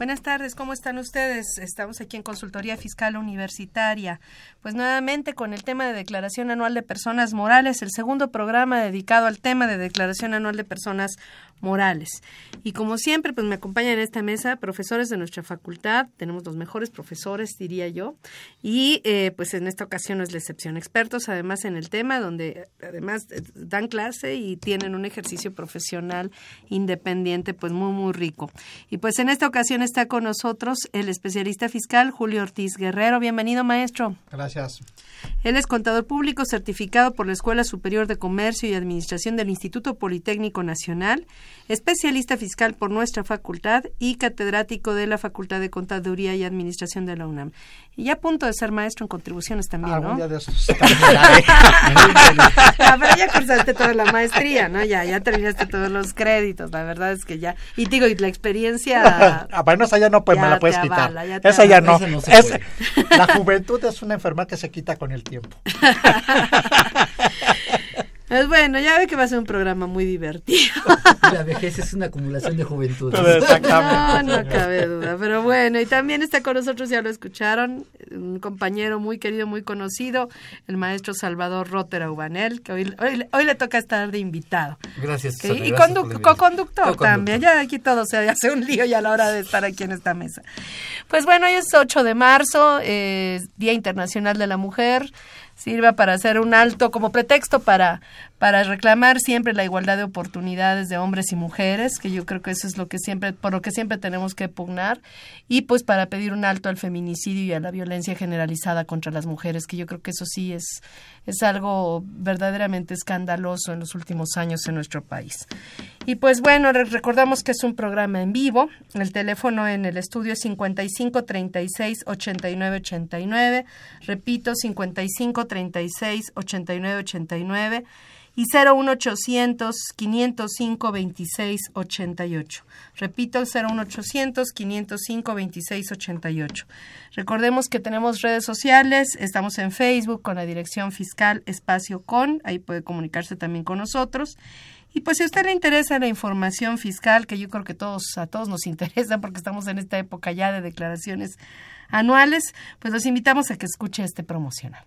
Buenas tardes, ¿cómo están ustedes? Estamos aquí en Consultoría Fiscal Universitaria. Pues nuevamente con el tema de declaración anual de personas morales, el segundo programa dedicado al tema de declaración anual de personas morales. Y como siempre, pues me acompañan en esta mesa profesores de nuestra facultad, tenemos los mejores profesores, diría yo, y eh, pues en esta ocasión no es la excepción, expertos además en el tema, donde además eh, dan clase y tienen un ejercicio profesional independiente, pues muy, muy rico. Y pues en esta ocasión está con nosotros el especialista fiscal Julio Ortiz Guerrero. Bienvenido, maestro. Gracias. Él es contador público certificado por la Escuela Superior de Comercio y Administración del Instituto Politécnico Nacional, especialista fiscal por nuestra facultad y catedrático de la Facultad de Contaduría y Administración de la UNAM. Y ya a punto de ser maestro en contribuciones también, Algún ¿no? día de esos terminaré. Ah, pero ya cursaste toda la maestría, ¿no? Ya, ya terminaste todos los créditos, la verdad es que ya. Y digo, y la experiencia... Ah, bueno, esa ya no pues, me Ya la puedes quitar. avala, ya esa ya no. no se Es- la juventud es una enfermedad que se quita con el tiempo. Pues bueno, ya ve que va a ser un programa muy divertido. La vejez es una acumulación de juventud. No, no cabe duda. Pero bueno, y también está con nosotros, ya lo escucharon, un compañero muy querido, muy conocido, el maestro Salvador Rotter Ubanel, que hoy, hoy, hoy le toca estar de invitado. Gracias. Susana, y gracias co-conductor Co-conductor. también. Ya aquí todo se hace un lío ya a la hora de estar aquí en esta mesa. Pues bueno, hoy es 8 de marzo, eh, Día Internacional de la Mujer. Sirva para hacer un alto como pretexto para, para reclamar siempre la igualdad de oportunidades de hombres y mujeres, que yo creo que eso es lo que siempre, por lo que siempre tenemos que pugnar, y pues para pedir un alto al feminicidio y a la violencia generalizada contra las mujeres, que yo creo que eso sí es, es algo verdaderamente escandaloso en los últimos años en nuestro país. Y pues bueno, re- recordamos que es un programa en vivo. El teléfono en el estudio es 55 36 89 89. Repito, 55 36 89 89 y 01800 505 26 88. Repito, 01800 505 26 88. Recordemos que tenemos redes sociales, estamos en Facebook con la dirección fiscal espacio con, ahí puede comunicarse también con nosotros. Y pues si a usted le interesa la información fiscal, que yo creo que todos a todos nos interesa porque estamos en esta época ya de declaraciones anuales, pues los invitamos a que escuche este promocional.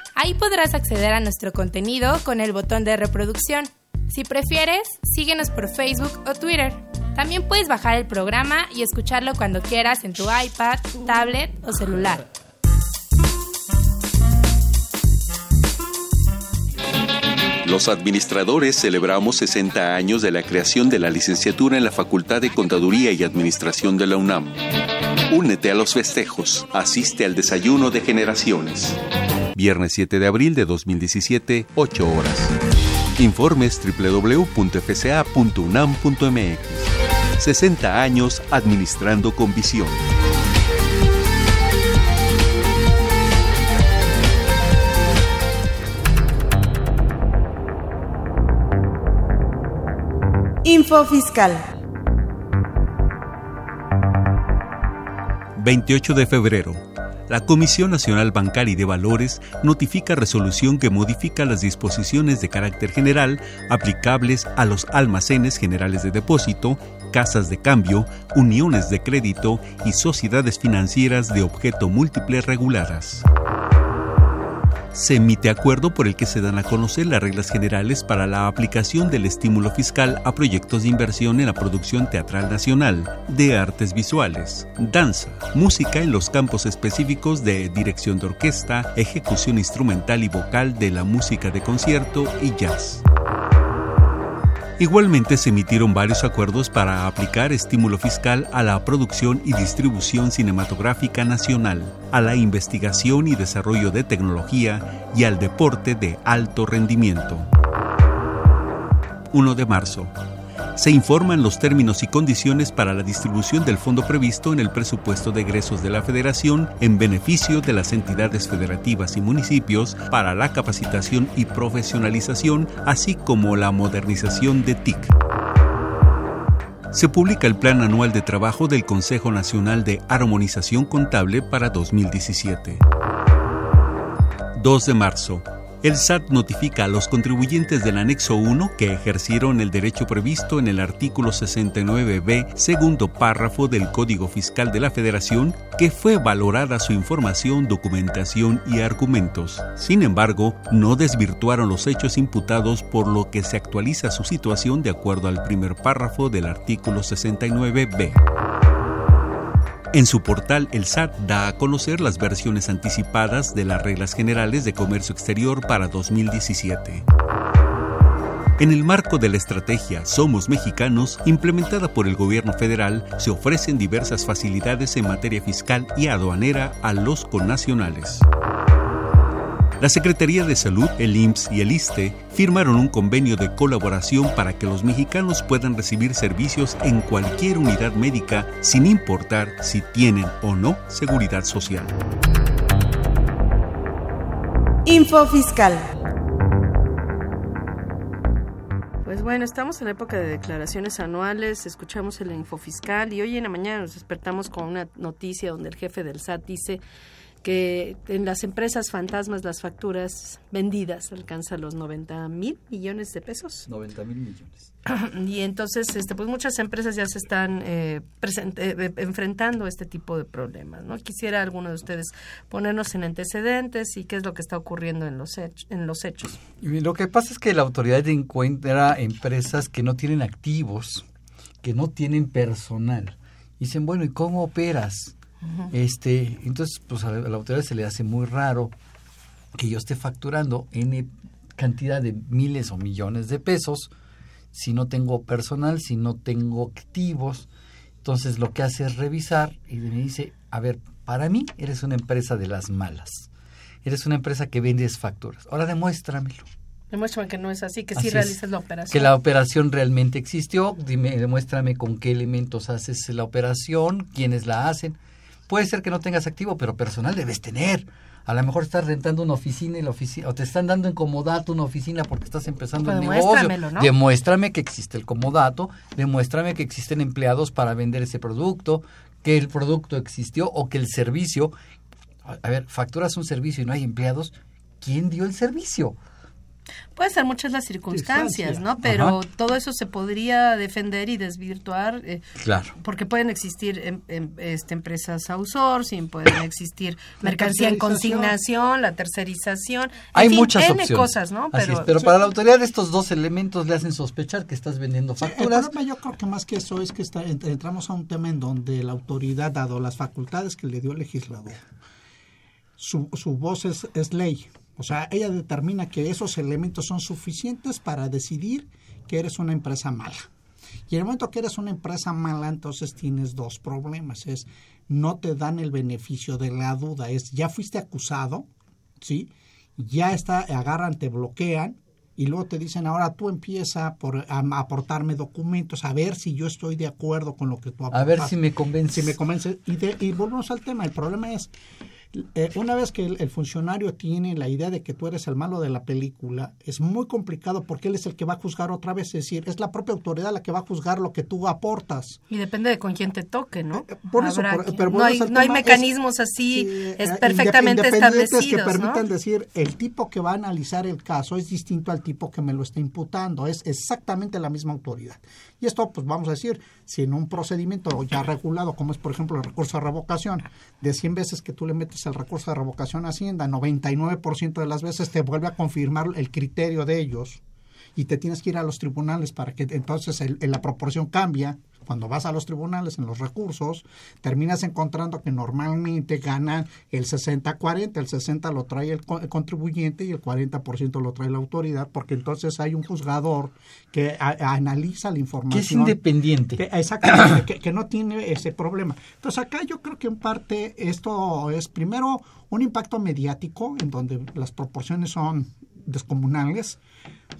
Ahí podrás acceder a nuestro contenido con el botón de reproducción. Si prefieres, síguenos por Facebook o Twitter. También puedes bajar el programa y escucharlo cuando quieras en tu iPad, tablet o celular. Los administradores celebramos 60 años de la creación de la licenciatura en la Facultad de Contaduría y Administración de la UNAM. Únete a los festejos, asiste al desayuno de generaciones. Viernes 7 de abril de 2017, 8 horas. Informes www.fca.unam.mx. 60 años administrando con visión. Info Fiscal. 28 de febrero. La Comisión Nacional Bancaria y de Valores notifica resolución que modifica las disposiciones de carácter general aplicables a los almacenes generales de depósito, casas de cambio, uniones de crédito y sociedades financieras de objeto múltiple reguladas. Se emite acuerdo por el que se dan a conocer las reglas generales para la aplicación del estímulo fiscal a proyectos de inversión en la producción teatral nacional, de artes visuales, danza, música en los campos específicos de dirección de orquesta, ejecución instrumental y vocal de la música de concierto y jazz. Igualmente se emitieron varios acuerdos para aplicar estímulo fiscal a la producción y distribución cinematográfica nacional, a la investigación y desarrollo de tecnología y al deporte de alto rendimiento. 1 de marzo se informan los términos y condiciones para la distribución del fondo previsto en el presupuesto de egresos de la Federación en beneficio de las entidades federativas y municipios para la capacitación y profesionalización, así como la modernización de TIC. Se publica el Plan Anual de Trabajo del Consejo Nacional de Armonización Contable para 2017. 2 de marzo el SAT notifica a los contribuyentes del anexo 1 que ejercieron el derecho previsto en el artículo 69b, segundo párrafo del Código Fiscal de la Federación, que fue valorada su información, documentación y argumentos. Sin embargo, no desvirtuaron los hechos imputados por lo que se actualiza su situación de acuerdo al primer párrafo del artículo 69b. En su portal, el SAT da a conocer las versiones anticipadas de las reglas generales de comercio exterior para 2017. En el marco de la estrategia Somos Mexicanos, implementada por el gobierno federal, se ofrecen diversas facilidades en materia fiscal y aduanera a los connacionales. La Secretaría de Salud, el IMSS y el ISTE firmaron un convenio de colaboración para que los mexicanos puedan recibir servicios en cualquier unidad médica sin importar si tienen o no seguridad social. Info Fiscal. Pues bueno, estamos en la época de declaraciones anuales, escuchamos el info fiscal y hoy en la mañana nos despertamos con una noticia donde el jefe del SAT dice que en las empresas fantasmas las facturas vendidas alcanzan los 90 mil millones de pesos. 90 mil millones. Y entonces, este, pues muchas empresas ya se están eh, eh, enfrentando a este tipo de problemas. ¿no? Quisiera alguno de ustedes ponernos en antecedentes y qué es lo que está ocurriendo en los, en los hechos. Lo que pasa es que la autoridad encuentra empresas que no tienen activos, que no tienen personal. Dicen, bueno, ¿y cómo operas? Este Entonces, pues a la, autoridad se le hace muy raro que yo esté facturando en cantidad de miles o millones de pesos si no tengo personal, si no tengo activos. Entonces lo que hace es revisar y me dice, a ver, para mí eres una empresa de las malas. Eres una empresa que vendes facturas. Ahora demuéstramelo. Demuéstrame que no es así, que sí realizas la operación. Que la operación realmente existió. Dime, demuéstrame con qué elementos haces la operación, quiénes la hacen. Puede ser que no tengas activo, pero personal debes tener. A lo mejor estás rentando una oficina y la oficina, o te están dando en comodato una oficina porque estás empezando el negocio. ¿no? Demuéstrame que existe el comodato, demuéstrame que existen empleados para vender ese producto, que el producto existió o que el servicio. A ver, facturas un servicio y no hay empleados. ¿Quién dio el servicio? Puede ser muchas las circunstancias, ¿no? Pero todo eso se podría defender y desvirtuar. Eh, claro. Porque pueden existir em, em, este, empresas outsourcing, pueden existir mercancía en consignación, la tercerización. Hay muchas opciones. cosas, ¿no? Pero, pero para la autoridad estos dos elementos le hacen sospechar que estás vendiendo facturas. yo creo que más que eso es que está, entramos a un tema en donde la autoridad, dado las facultades que le dio el legislador, su, su voz es, es ley o sea, ella determina que esos elementos son suficientes para decidir que eres una empresa mala. Y en el momento que eres una empresa mala, entonces tienes dos problemas. Es no te dan el beneficio de la duda. Es ya fuiste acusado, ¿sí? Ya está, agarran, te bloquean y luego te dicen, ahora tú empieza por, a, aportarme documentos, a ver si yo estoy de acuerdo con lo que tú aportas. A ver si me convence. Si me convence. Y, y volvemos al tema. El problema es, eh, una vez que el, funcionario tiene la idea de que tú eres el malo de la película, es muy complicado porque él es el que va a juzgar otra vez, es decir, es la propia autoridad la que va a juzgar lo que tú aportas. Y depende de con quién te toque, ¿no? Eh, por eso, pero no, hay, no hay, mecanismos así es eh, perfectamente establecidos. que permitan decir, el tipo que va a analizar el caso es distinto al tipo que me lo está imputando, es exactamente la misma autoridad. Y esto, pues vamos a decir, si en un procedimiento ya regulado, como es por ejemplo el recurso de revocación, de 100 veces que tú le metes el recurso de revocación a Hacienda, 99% de las veces te vuelve a confirmar el criterio de ellos y te tienes que ir a los tribunales para que entonces la proporción cambia cuando vas a los tribunales en los recursos, terminas encontrando que normalmente ganan el 60-40, el 60 lo trae el, contribuyente y el 40% lo trae la autoridad, porque entonces hay un juzgador que analiza la información. Que es independiente. Que, exactamente, que, no tiene ese problema. Entonces acá yo creo que en parte esto es primero un impacto mediático en donde las proporciones son descomunales.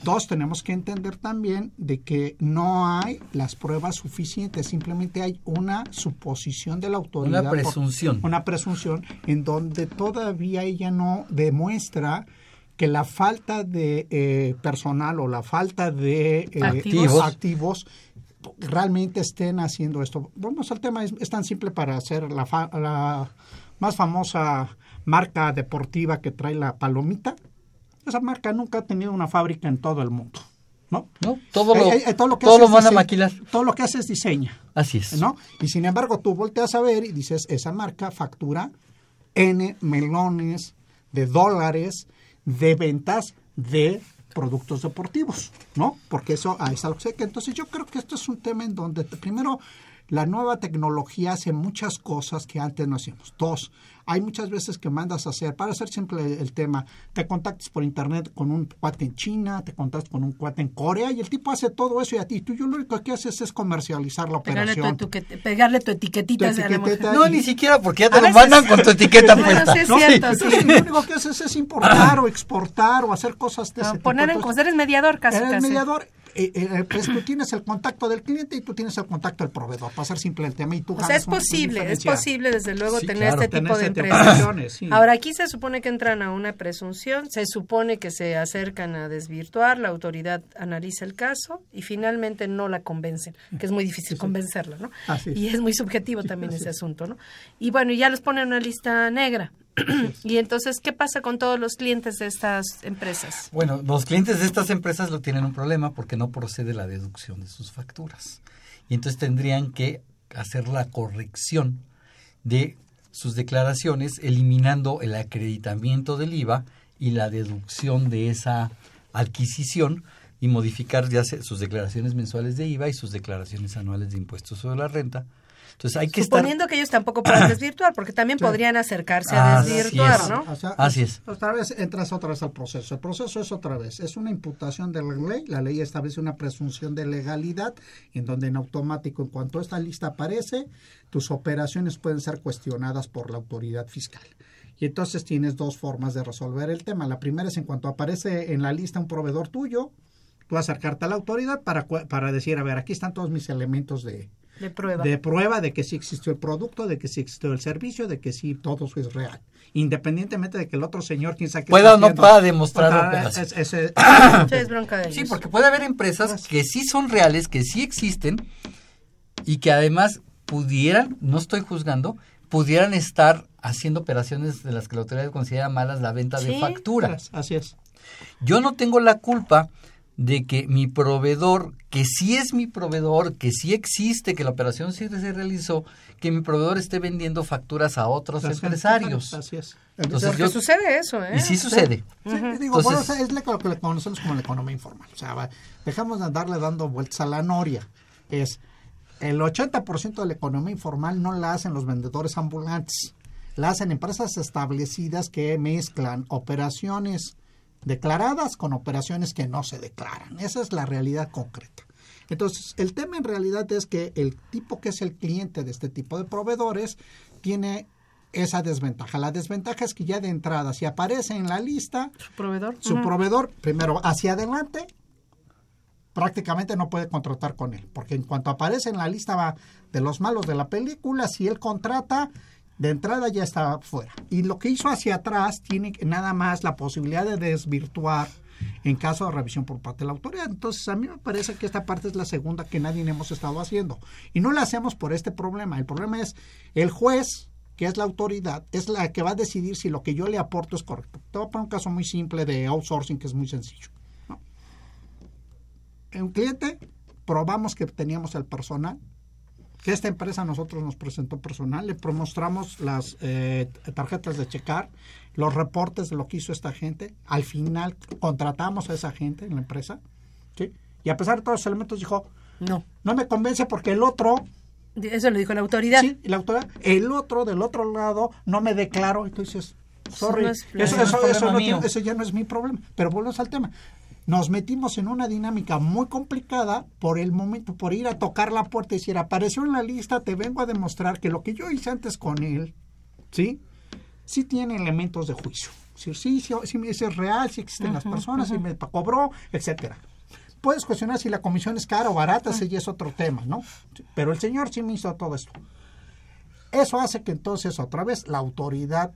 Dos, tenemos que entender también de que no hay las pruebas suficientes, simplemente hay una suposición de la autoridad. Una presunción. una presunción en donde todavía ella no demuestra que la falta de eh, personal o la falta de eh, activos. activos. realmente estén haciendo esto. Vamos al tema, es, tan simple para hacer la, la más famosa marca deportiva que trae la palomita esa marca nunca ha tenido una fábrica en todo el mundo. ¿No? no todo lo, eh, eh, todo lo, que todo van a maquilar. Todo lo que hace es diseña. Así es. ¿no? Y sin embargo, tú volteas a ver y dices, esa marca factura N melones de dólares de ventas de productos deportivos, ¿no? Porque eso es algo que entonces yo creo que esto es un tema en donde primero la nueva tecnología hace muchas cosas que antes no hacíamos. Dos, hay muchas veces que mandas a hacer, para hacer simple el tema, te contactas por internet con un cuate en China, te contactas con un cuate en Corea y el tipo hace todo eso y a ti tú yo lo único que haces es comercializar la operación. pegarle tu etiquetita. no, ni siquiera porque ya te lo mandan con tu etiqueta puesta. No, sí, Entonces, lo único que haces es importar o exportar o hacer cosas de ese poner en cosas, eres mediador casi. Eres mediador eh, eh, pues tú tienes el contacto del cliente y tú tienes el contacto del proveedor, para ser simple el tema. Y tú o sea, es posible, es posible desde luego tener este tipo de empresas. Ahora, aquí se supone que entran a una presunción, se supone que se acercan a desvirtuar, la autoridad analiza el caso y finalmente no la convencen, que es muy difícil convencerla, ¿no? Y es muy subjetivo también ese asunto, ¿no? Y bueno, ya los ponen en una lista negra. y entonces, ¿qué pasa con todos los clientes de estas empresas? Bueno, los clientes de estas empresas lo tienen un problema porque no procede la deducción de sus facturas. Y entonces tendrían que hacer la corrección de sus declaraciones eliminando el acreditamiento del IVA y la deducción de esa adquisición y modificar ya sus declaraciones mensuales de IVA y sus declaraciones anuales de impuestos sobre la renta entonces hay que Suponiendo que ellos tampoco puedan desvirtuar, porque también podrían acercarse a desvirtuar, ¿no? Así es. Otra vez entras otra vez al proceso. El proceso es otra vez, es una imputación de la ley. La ley establece una presunción de legalidad, en donde en automático, en cuanto esta lista aparece, tus operaciones pueden ser cuestionadas por la autoridad fiscal. Y entonces tienes dos formas de resolver el tema. La primera es en cuanto aparece en la lista un proveedor tuyo, tú acercarte a la autoridad para, para decir, a ver, aquí están todos mis elementos de, de prueba. de prueba de que sí existió el producto, de que sí existió el servicio, de que sí todo eso es real. Independientemente de que el otro señor, quien sabe Pueda o no pueda demostrarlo. sí, porque puede haber empresas que sí son reales, que sí existen y que además pudieran, no estoy juzgando, pudieran estar haciendo operaciones de las que la autoridad considera malas la venta de facturas. Así es. Yo no tengo la culpa de que mi proveedor, que sí es mi proveedor, que sí existe, que la operación sí se realizó, que mi proveedor esté vendiendo facturas a otros empresarios. Así es. Entonces, yo, sucede eso, ¿eh? Y sí sucede. digo, es lo que conocemos como la economía informal. O sea, dejamos de andarle dando vueltas a la noria. Es el 80% de la economía informal no la hacen los vendedores ambulantes. La hacen empresas establecidas que mezclan operaciones declaradas con operaciones que no se declaran. Esa es la realidad concreta. Entonces, el tema en realidad es que el tipo que es el cliente de este tipo de proveedores tiene esa desventaja. La desventaja es que ya de entrada, si aparece en la lista, su proveedor, su proveedor primero hacia adelante, prácticamente no puede contratar con él, porque en cuanto aparece en la lista de los malos de la película, si él contrata, de entrada ya está fuera. Y lo que hizo hacia atrás tiene nada más la posibilidad de desvirtuar en caso de revisión por parte de la autoridad. Entonces, a mí me parece que esta parte es la segunda que nadie hemos estado haciendo. Y no la hacemos por este problema. El problema es el juez, que es la autoridad, es la que va a decidir si lo que yo le aporto es correcto. Te voy a poner un caso muy simple de outsourcing que es muy sencillo. Un cliente probamos que teníamos el personal, que esta empresa a nosotros nos presentó personal, le mostramos las eh, tarjetas de checar, los reportes de lo que hizo esta gente, al final contratamos a esa gente en la empresa, ¿sí? y a pesar de todos los elementos dijo, no, no me convence porque el otro eso lo dijo la autoridad. Sí, la autoridad. El otro, del otro lado, no me declaró. Entonces, sorry, eso, eso, ya no es mi problema. Pero volvemos al tema. Nos metimos en una dinámica muy complicada por el momento, por ir a tocar la puerta y decir, apareció en la lista, te vengo a demostrar que lo que yo hice antes con él, ¿sí? Sí tiene elementos de juicio. Sí, sí, sí, sí es real, sí existen las personas, sí me cobró, etcétera puedes cuestionar si la comisión es cara o barata, ese ya es otro tema, ¿no? Pero el señor sí me hizo todo esto. Eso hace que entonces otra vez la autoridad,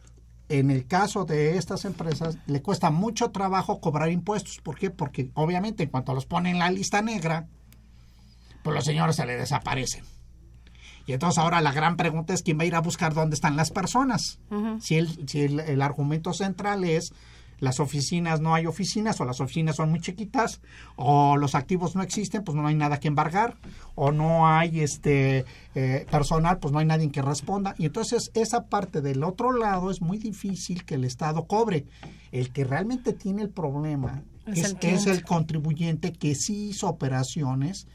en el caso de estas empresas, le cuesta mucho trabajo cobrar impuestos. ¿Por qué? Porque obviamente en cuanto los ponen en la lista negra, pues los señores se le desaparecen. Y entonces ahora la gran pregunta es quién va a ir a buscar dónde están las personas. Si, el, si el argumento central es las oficinas no hay oficinas o las oficinas son muy chiquitas o los activos no existen pues no hay nada que embargar o no hay este eh, personal pues no hay nadie que responda. Y entonces esa parte del otro lado es muy difícil que el estado cobre. El que realmente tiene el problema es, es el contribuyente que sí hizo operaciones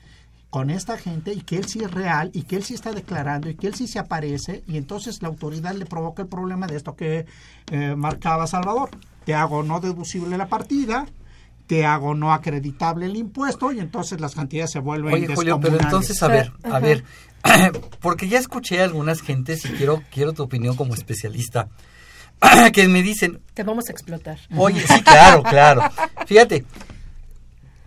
con esta gente y que él sí es real y que él sí está declarando y que él sí se aparece y entonces la autoridad le provoca el problema de esto que eh, marcaba Salvador te hago no deducible la partida, te hago no acreditable el impuesto y entonces las cantidades se vuelven Oye, Julio, pero entonces, a ver, a ver, porque ya escuché a algunas gentes y quiero, quiero tu opinión como especialista, que me dicen... Te vamos a explotar. Oye, sí, claro, claro. Fíjate,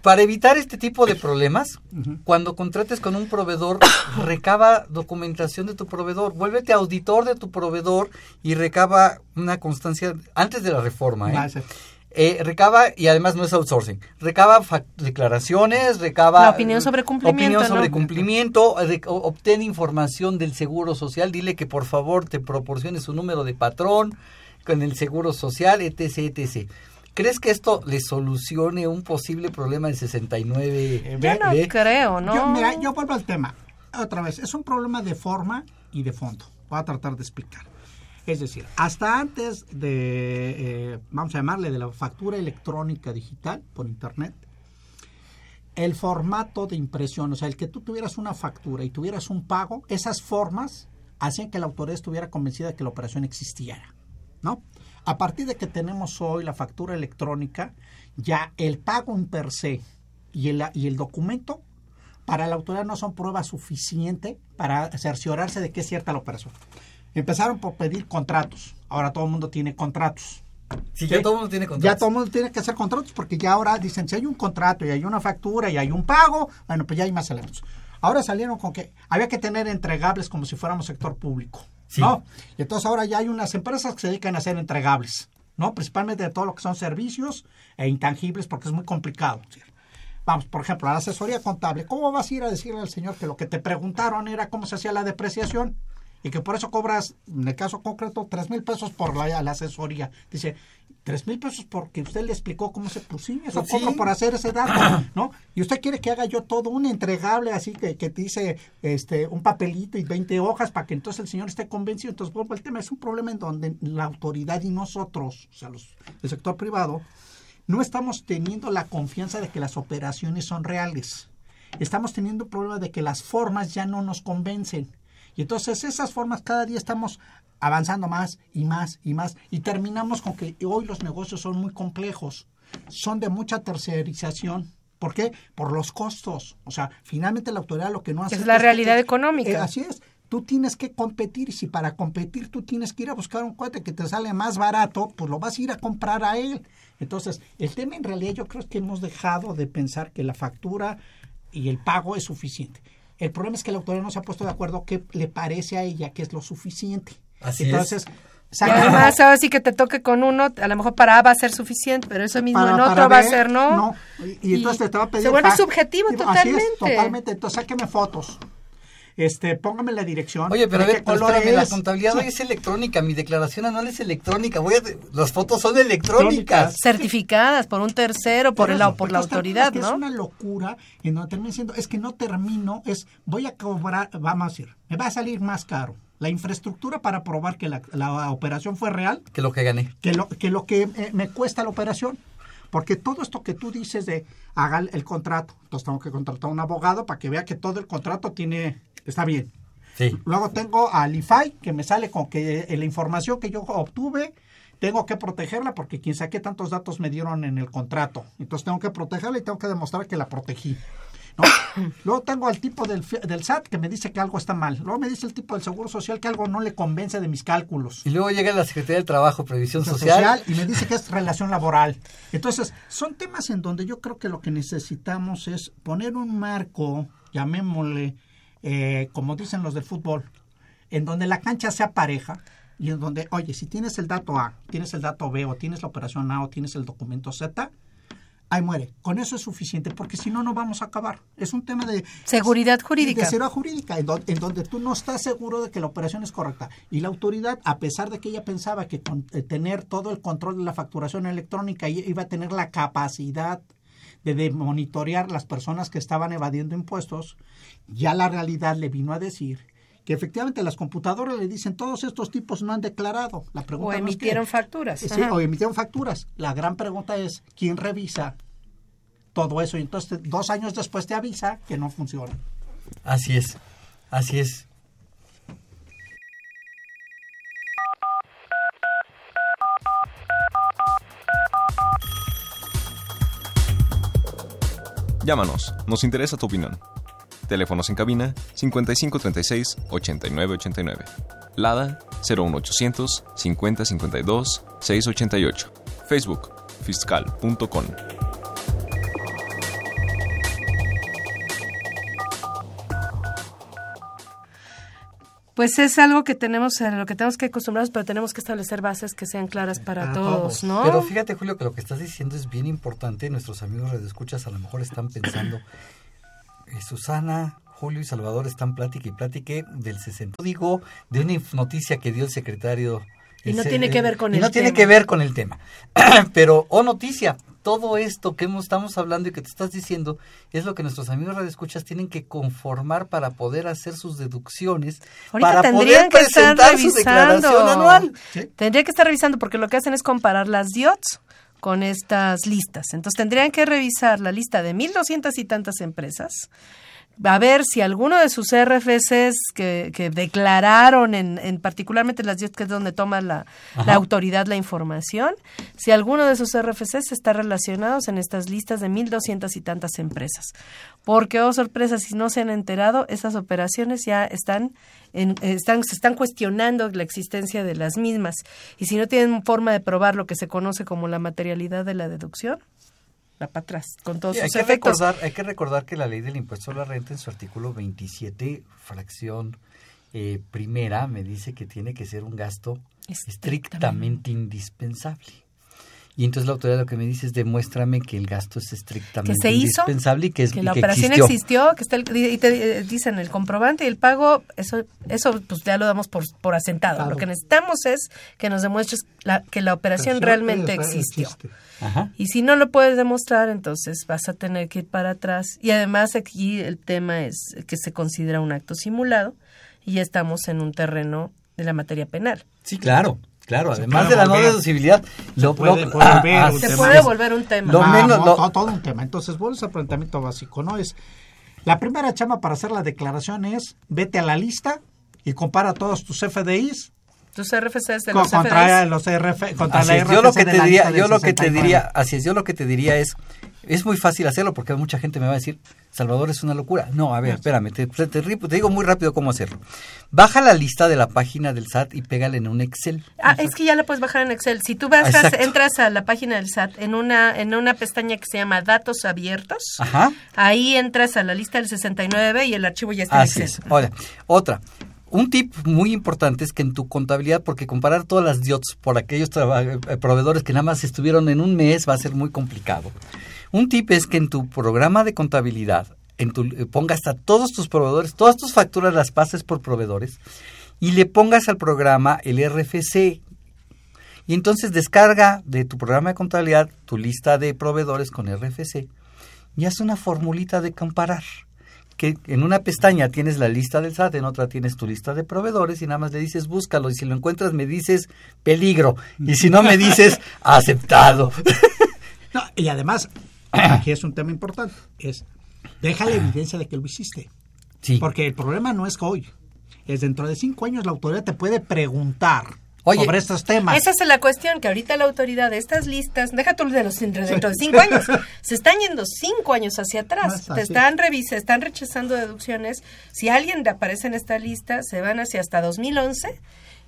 para evitar este tipo de problemas, cuando contrates con un proveedor, recaba documentación de tu proveedor, vuélvete auditor de tu proveedor y recaba una constancia antes de la reforma. ¿eh? Eh, recaba, y además no es outsourcing, recaba declaraciones, recaba... La opinión sobre cumplimiento. Opinión sobre cumplimiento, obtén información del Seguro Social, dile que por favor te proporcione su número de patrón con el Seguro Social, etc., etc. ¿Crees que esto le solucione un posible problema del 69? Eh, yo no creo, ¿no? Yo, mira, yo vuelvo al tema. Otra vez, es un problema de forma y de fondo. Voy a tratar de explicar. Es decir, hasta antes de, eh, vamos a llamarle, de la factura electrónica digital por Internet, el formato de impresión, o sea, el que tú tuvieras una factura y tuvieras un pago, esas formas hacían que la autoridad estuviera convencida de que la operación existiera, ¿no? A partir de que tenemos hoy la factura electrónica, ya el pago en per se y el, y el documento para la autoridad no son prueba suficiente para cerciorarse de que es cierta la operación. Empezaron por pedir contratos. Ahora todo el mundo tiene contratos. Sí, ya todo el mundo tiene contratos. Ya todo el mundo tiene que hacer contratos porque ya ahora dicen, si hay un contrato y hay una factura y hay un pago, bueno, pues ya hay más elementos. Ahora salieron con que había que tener entregables como si fuéramos sector público. ¿no? Y entonces ahora ya hay unas empresas que se dedican a hacer entregables, ¿no? Principalmente de todo lo que son servicios e intangibles porque es muy complicado. Vamos, por ejemplo, a la asesoría contable. ¿Cómo vas a ir a decirle al señor que lo que te preguntaron era cómo se hacía la depreciación? y que por eso cobras, en el caso concreto, tres mil pesos por la, asesoría. Dice, tres mil pesos porque usted le explicó cómo se puso, eso cobro por hacer ese dato, ¿no? Y usted quiere que haga yo todo un entregable así que, que te dice este, un papelito y 20 hojas para que entonces el señor esté convencido. Entonces, al tema, es un problema en donde la autoridad y nosotros, o sea, los, el sector privado, no estamos teniendo la confianza de que las operaciones son reales. Estamos teniendo el problema de que las formas ya no nos convencen. Y entonces esas formas cada día estamos avanzando más y más y más y terminamos con que hoy los negocios son muy complejos, son de mucha tercerización. ¿Por qué? Por los costos. O sea, finalmente la autoridad lo que no hace... Es la realidad económica. Eh, así es. Tú tienes que competir y si para competir tú tienes que ir a buscar un cohete que te sale más barato, pues lo vas a ir a comprar a él. Entonces, el tema en realidad yo creo que hemos dejado de pensar que la factura y el pago es suficiente. El problema es que la autoridad no se ha puesto de acuerdo qué le parece a ella que es lo suficiente. Así Entonces, es. Y además, ahora sí que te toque con uno, a lo mejor para A va a ser suficiente, pero eso mismo en otro va a ser no. No, y, entonces te va a pedir. Se vuelve subjetivo totalmente. Así es, totalmente. Entonces, sáqueme fotos. este, póngame la dirección. Oye, pero a ¿de ver, color espérame, la es? contabilidad hoy es electrónica, mi declaración anual es electrónica, voy a, las fotos son electrónicas. Certificadas por un tercero, por, Por el, eso, por la autoridad, ¿no? Es una locura en donde termino diciendo, es que no termino, es voy a cobrar, vamos a decir, me va a salir más caro la infraestructura para probar que la, la operación fue real Que lo que gané. que lo que, lo que eh, me cuesta la operación. Porque todo esto que tú dices de haga el contrato, entonces tengo que contratar a un abogado para que vea que todo el contrato tiene está bien. Sí. Luego tengo al IFAI que me sale con que eh, la información que yo obtuve tengo que protegerla porque quién sabe qué tantos datos me dieron en el contrato. Entonces tengo que protegerla y tengo que demostrar que la protegí. ¿No? Luego tengo al tipo del, del SAT que me dice que algo está mal. Luego me dice el tipo del Seguro Social que algo no le convence de mis cálculos. Y luego llega la Secretaría del Trabajo, Previsión Social. Social. y me dice que es relación laboral. Entonces, son temas en donde yo creo que lo que necesitamos es poner un marco, llamémosle, eh, como dicen los del fútbol, en donde la cancha sea pareja y en donde, oye, si tienes el dato A, tienes el dato B o tienes la operación A o tienes el documento Z, ahí muere. Con eso es suficiente porque si no, no vamos a acabar. Es un tema de... Seguridad jurídica. De seguridad jurídica, en, don- en donde tú no estás seguro de que la operación es correcta. Y la autoridad, a pesar de que ella pensaba que con eh, tener todo el control de la facturación electrónica iba a tener la capacidad de, de monitorear las personas que estaban evadiendo impuestos, ya la realidad le vino a decir que efectivamente las computadoras le dicen todos estos tipos no han declarado. La pregunta O no es emitieron que- facturas. Sí, Ajá. o emitieron facturas. La gran pregunta es, ¿quién revisa todo eso? Y entonces dos años después te avisa que no funciona. Así es, así es. Llámanos, nos interesa tu opinión. Teléfonos en cabina 5536 8989. Lada 01800 5052 688. Facebook fiscal.com. Pues es algo que tenemos, lo que tenemos que acostumbrarnos, pero tenemos que establecer bases que sean claras para Para todos. ¿no? Pero fíjate, Julio, que lo que estás diciendo es bien importante. Nuestros amigos radioescuchas a lo mejor están pensando, Susana, Julio y Salvador están plática y plática del 60. Digo, de una noticia que dio el secretario. Y no ese- tiene que ver con el no tiene tema. que ver con el tema. Pero, o noticia, todo esto que hemos, estamos hablando y que te estás diciendo es lo que nuestros amigos radioescuchas tienen que conformar para poder hacer sus deducciones, Ahorita para tendrían poder que estar su declaración revisando. anual. Tendría que estar revisando porque lo que hacen es comparar las DIOTS con estas listas. Entonces tendrían que revisar la lista de 1.200 y tantas empresas, a ver si alguno de sus RFCs que, que declararon, en, en particularmente las 10 que es donde toma la, autoridad la información, si alguno de sus RFCs está relacionados en estas listas de 1.200 y tantas empresas. Porque, oh sorpresa, si no se han enterado, esas operaciones ya están, en, están se están cuestionando la existencia de las mismas. Y si no tienen forma de probar lo que se conoce como la materialidad de la deducción, va para atrás, con todos Sí, hay, sus que efectos. recordar, hay que recordar que la ley del impuesto a la renta en su artículo 27, fracción eh, primera, me dice que tiene que ser un gasto estrictamente indispensable. Y entonces la autoridad lo que me dice es demuéstrame que el gasto es estrictamente que se hizo, indispensable y que, es, que y la que operación existió. existió, que está el, y te eh, dicen el comprobante y el pago, eso eso pues ya lo damos por, por asentado. Claro. Lo que necesitamos es que nos demuestres la- que la operación realmente eh, existió. existe. Y si no lo puedes demostrar, entonces vas a tener que ir para atrás. Y además aquí el tema es que se considera un acto simulado y ya estamos en un terreno de la materia penal. Sí, claro. Claro, Se además de la no volver. deducibilidad, lo, puede lo- volver ah, un Se tema. puede volver un tema. Lo Vamos, menos- lo- todo, un tema. Entonces, vuelves al planteamiento básico, ¿no? Es la primera chama para hacer la declaración es vete a la lista y compara todos tus FDIs Tus RFCs de los contra FDIs. los RF, contra Así la es, yo lo RFC que te diría, yo lo que te 69. diría, así es, yo lo que te diría es, es muy fácil hacerlo porque mucha gente me va a decir, Salvador es una locura. No, a ver, espérame, te, te- te digo muy rápido cómo hacerlo. Baja la lista de la página del SAT y pégala en un Excel. Ah, es que ya la puedes bajar en Excel. Si tú vas, Exacto. entras a la página del SAT en una en una pestaña que se llama Datos Abiertos, Ajá. ahí entras a la lista del 69 y el archivo ya está Así en es. Excel. Ahora, otra. Un tip muy importante es que en tu contabilidad, porque comparar todas las DIOTs por aquellos eh, proveedores que nada más estuvieron en un mes va a ser muy complicado. Un tip es que en tu programa de contabilidad en tu, eh, pongas a todos tus proveedores, todas tus facturas las pases por proveedores y le pongas al programa el RFC. Y entonces descarga de tu programa de contabilidad tu lista de proveedores con RFC y haz una formulita de comparar. Que en una pestaña tienes la lista del SAT, en otra tienes tu lista de proveedores y nada más le dices búscalo y si lo encuentras me dices peligro y si no me dices aceptado. Y además, aquí es un tema importante, es deja la evidencia de que lo hiciste. Sí. Porque el problema no es que hoy, es dentro de cinco años la autoridad te puede preguntar Oye, sobre estos temas. Esa es la cuestión, que ahorita la autoridad de estas listas, deja tú de los dentro de cinco años, se están yendo cinco años hacia atrás, No te están revisa, están rechazando deducciones. Si alguien aparece en esta lista, se van hacia hasta 2011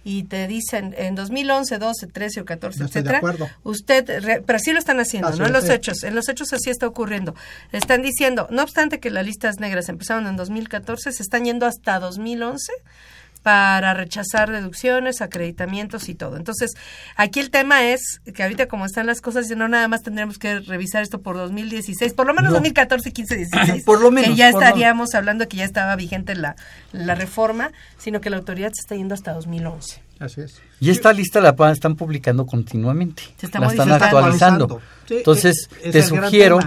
y te dicen en 2011, 12, 13 o 14, No etcétera. Usted, re- pero así lo están haciendo, Así ¿no? En lo los hechos, en los hechos así está ocurriendo. Están diciendo, no obstante que las listas negras empezaron en 2014, se están yendo hasta 2011 para rechazar deducciones, acreditamientos y todo. Entonces, aquí el tema es que ahorita como están las cosas, no nada más tendremos que revisar esto por 2016, por lo menos No. 2014, 15, 16, Por lo menos, que ya lo- estaríamos hablando que ya estaba vigente la, la reforma, sino que la autoridad se está yendo hasta 2011. Así es. Y esta lista la están publicando continuamente. Se está la están actualizando. Actualizando. Sí, Entonces, es- es te sugiero,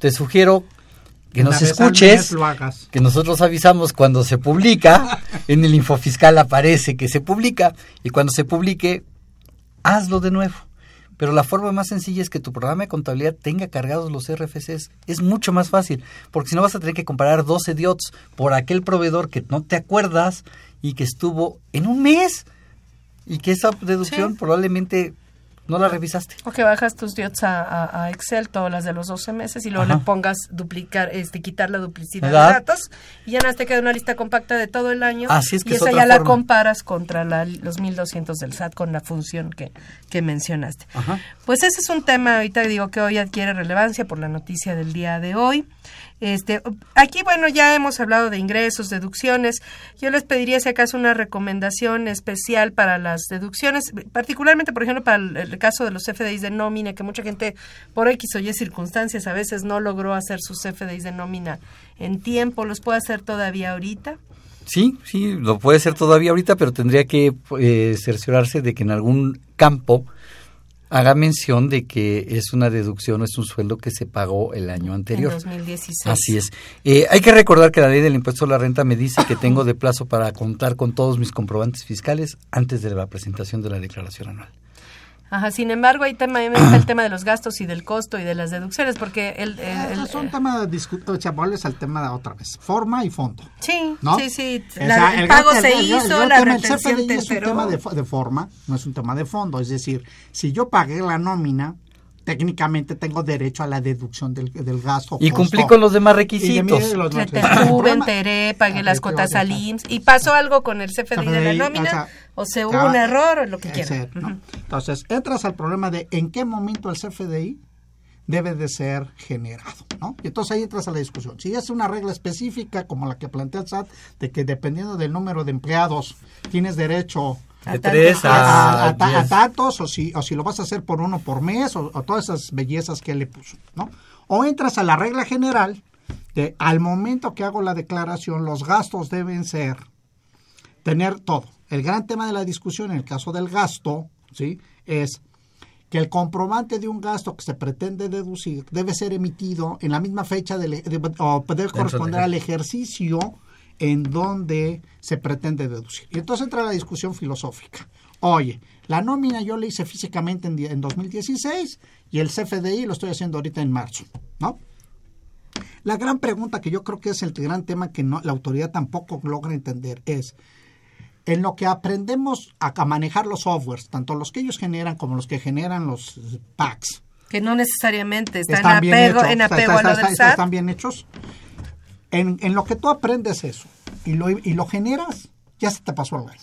te sugiero que Una nos escuches, que nosotros avisamos cuando se publica, en el Infofiscal aparece que se publica, y cuando se publique, hazlo de nuevo. Pero la forma más sencilla es que tu programa de contabilidad tenga cargados los RFCs. Es mucho más fácil, porque si no vas a tener que comparar 12 diots por aquel proveedor que no te acuerdas y que estuvo en un mes y que esa deducción probablemente no la revisaste. O que bajas tus diots a, a- a Excel, todas las de los 12 meses, y luego Ajá. le pongas duplicar, este, quitar la duplicidad ¿Verdad? de datos, y ya nada te queda una lista compacta de todo el año, Así es que y es esa ya la comparas contra la- los 1200 del SAT con la función que, que mencionaste. Ajá. Pues ese es un tema, ahorita digo que hoy adquiere relevancia por la noticia del día de hoy. Este, aquí, bueno, ya hemos hablado de ingresos, deducciones. Yo les pediría, si acaso, una recomendación especial para las deducciones, particularmente, por ejemplo, para el, caso de los FDIs de nómina, que mucha gente, por X o Y circunstancias, a veces no logró hacer sus FDIs de nómina en tiempo. ¿Los puede hacer todavía ahorita? Sí, sí, lo puede ser todavía ahorita, pero tendría que eh, cerciorarse de que en algún campo haga mención de que es una deducción o es un sueldo que se pagó el año anterior. En 2016. Así es. Eh, hay que recordar que la ley del impuesto a la renta me dice que tengo de plazo para contar con todos mis comprobantes fiscales antes de la presentación de la declaración anual. Ajá, sin embargo, ahí también está el tema de los gastos y del costo y de las deducciones, porque el... el- el- es un tema discutible, o sea, vuelves al tema de otra vez, forma y fondo. Sí, ¿no? sí, sí. O La- sea, el pago se el- el- el hizo, gran la tema, el retención te es un tema de forma, no es un tema de fondo. Es decir, si yo pagué la nómina, técnicamente tengo derecho a la deducción del, del gasto. Y costo. cumplí con los demás de requisitos. mí los enteré, pagué las Ah, cuotas te- al IMSS y pasó algo con el CFDI de la nómina, o sea, o se hubo un error o lo que quiera. ¿no? Entonces, entras al problema de en qué momento el CFDI debe de ser generado, ¿no? Y entonces ahí entras a la discusión. Si es una regla específica como la que plantea el SAT, de que dependiendo del número de empleados tienes derecho De tres a, a, a- o si, o si lo vas a hacer por uno por mes o, o todas esas bellezas que él le puso, ¿no? O entras a la regla general de al momento que hago la declaración los gastos deben ser tener todo. El gran tema de la discusión en el caso del gasto, ¿sí? Es que el comprobante de un gasto que se pretende deducir debe ser emitido en la misma fecha de- o debe corresponder al ejercicio en donde se pretende deducir. Y entonces entra la discusión filosófica. Oye, la nómina yo la hice físicamente en, en 2016 y el CFDI lo estoy haciendo ahorita en marzo, ¿no? La gran pregunta que yo creo que es el gran tema que no, la autoridad tampoco logra entender es, en lo que aprendemos a, manejar los softwares, tanto los que ellos generan como los que generan los packs, Que no necesariamente está están en bien apego, hechos, en está- apego está- a lo del SAT. están bien hechos. En, en lo que tú aprendes eso y lo, y lo generas, ya se te pasó el gallo.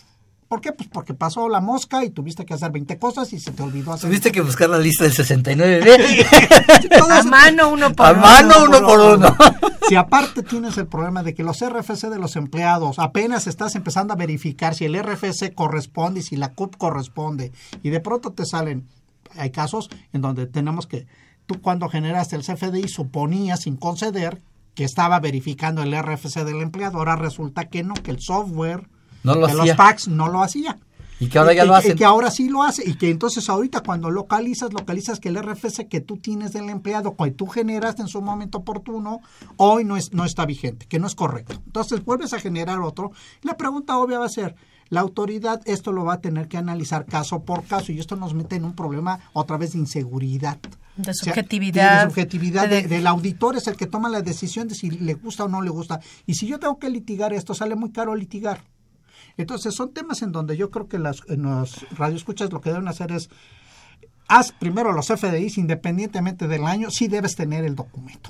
¿Por qué? Pues porque pasó la mosca y tuviste que hacer 20 cosas y se te olvidó hacer. Tuviste que buscar la lista del 69B. A mano uno por A uno. mano uno por uno. Si aparte tienes el problema de que los RFC de los empleados apenas estás empezando a verificar si el RFC corresponde y si la CUP corresponde y de pronto te salen, hay casos en donde tenemos que, tú cuando generaste el CFDI suponías sin conceder que estaba verificando el RFC del empleado. Ahora resulta que no, que el software no lo de hacía. los PACs no lo hacía. Y que ahora ya y, lo y- hacen. y que ahora sí lo hace. Y que entonces ahorita cuando localizas, localizas que el RFC que tú tienes del empleado, que tú generaste en su momento oportuno, hoy no, es, no está vigente, que no es correcto. Entonces vuelves a generar otro. La pregunta obvia va a ser, la autoridad esto lo va a tener que analizar caso por caso y esto nos mete en un problema otra vez de inseguridad. De O sea, subjetividad. de subjetividad de- de- del auditor es el que toma la decisión de si le gusta o no le gusta. Y si yo tengo que litigar esto, sale muy caro litigar. Entonces son temas en donde yo creo que las, en los radioescuchas lo que deben hacer es, haz primero los FDIs independientemente del año, sí debes tener el documento.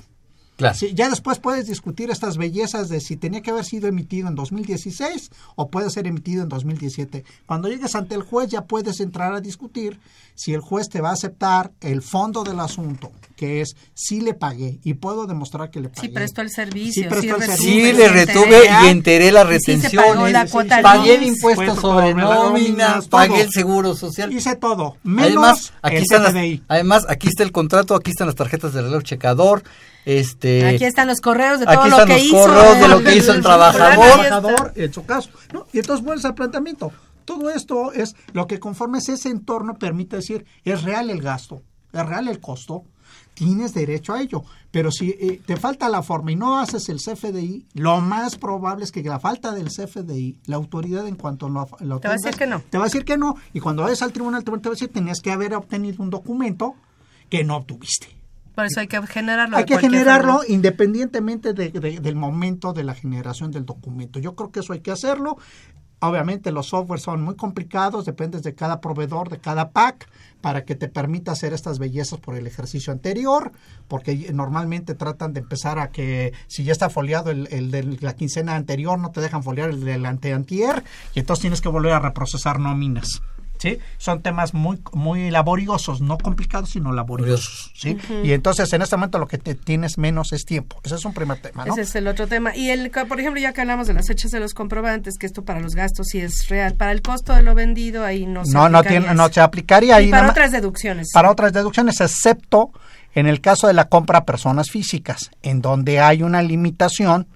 Claro. Sí, ya después puedes discutir estas bellezas de si tenía que haber sido emitido en 2016 o puede ser emitido en 2017. Cuando llegues ante el juez ya puedes entrar a discutir si el juez te va a aceptar el fondo del asunto, que es si le pagué y puedo demostrar que le pagué. Sí prestó el servicio. Sí prestó el servicio. Sí, le retuve y enteré las retenciones. pagó la cuota pagué el impuesto sobre nóminas, pagué el seguro social. Hice todo, menos Además, aquí el están las- además, aquí está el contrato, aquí están las tarjetas de reloj checador, este Aquí están los correos de Aquí todo lo que los hizo. correos de lo que hizo el trabajador. Trabajador en su caso. ¿no? Y entonces vuelves al planteamiento. Todo esto es lo que conforme es ese entorno permite decir, es real el gasto, es real el costo, tienes derecho a ello. Pero si eh, te falta la forma y no haces el CFDI, lo más probable es que la falta del CFDI, la autoridad en cuanto lo, lo Te va a decir que no. Te va a decir que no. Y cuando vayas al tribunal, el tribunal te va a decir, tenías que haber obtenido un documento que no obtuviste. Por eso hay que generarlo. Hay que generarlo forma. independientemente de- de- del momento de la generación del documento. Yo creo que eso hay que hacerlo. Obviamente los softwares son muy complicados, dependes de cada proveedor, de cada pack, para que te permita hacer estas bellezas por el ejercicio anterior, porque normalmente tratan de empezar a que si ya está foliado el, el de la quincena anterior, no te dejan foliar el del anteantier, y entonces tienes que volver a reprocesar nóminas. ¿Sí? Son temas muy, muy laboriosos, no complicados, sino laboriosos. ¿sí? Y entonces en este momento lo que te tienes menos es tiempo. Ese es un primer tema, ¿no? Ese es el otro tema. Y, el, por ejemplo, ya que hablamos de las fechas de los comprobantes, que esto para los gastos sí es real. Para el costo de lo vendido, ahí no se no, no, aplicaría tiene, no se aplicaría Y ahí. para otras deducciones. Para otras deducciones, excepto en el caso de la compra a personas físicas, en donde hay una limitación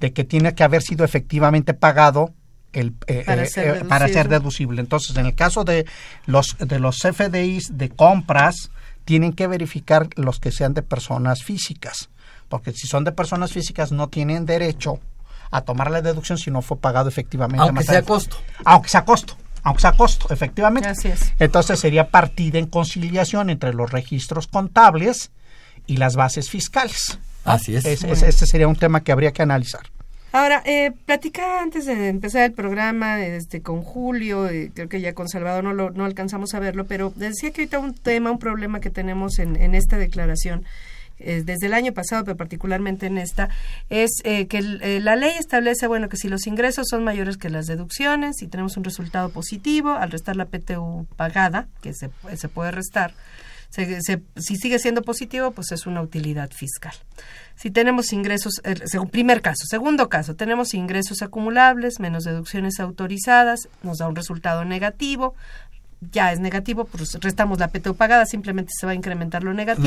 de que tiene que haber sido efectivamente pagado el, eh, Para eh, ser eh, para ser deducible. Entonces, en el caso de los de los FDIs de compras, tienen que verificar los que sean de personas físicas, porque si son de personas físicas no tienen derecho a tomar la deducción si no fue pagado efectivamente. Aunque sea costo. Aunque sea costo. Aunque sea costo, efectivamente. Así es. Entonces sería partida en conciliación entre los registros contables y las bases fiscales. Así es. Ese, ese- ese sería un tema que habría que analizar. Ahora, eh, platicaba antes de empezar el programa este, con Julio, eh, creo que ya con Salvador no, lo, no alcanzamos a verlo, pero decía que ahorita un tema, un problema que tenemos en, en esta declaración, eh, desde el año pasado, pero particularmente en esta, es eh, que eh, la ley establece, bueno, que si los ingresos son mayores que las deducciones y tenemos un resultado positivo, al restar la PTU pagada, que se, se puede restar, se- si sigue siendo positivo, pues es una utilidad fiscal. Si tenemos ingresos, eh, primer caso. Segundo caso, tenemos ingresos acumulables menos deducciones autorizadas, nos da un resultado negativo. Ya es negativo, pues restamos la PTU pagada, simplemente se va a incrementar lo negativo.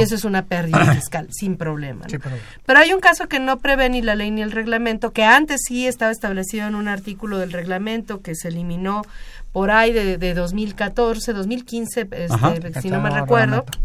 Y eso es una pérdida fiscal, sin problema. ¿no? Sí, pero- Pero hay un caso que no prevé ni la ley ni el reglamento, que antes sí estaba establecido en un artículo del reglamento que se eliminó por ahí de, de 2014, 2015, este, Ajá. si no me recuerdo reglamento.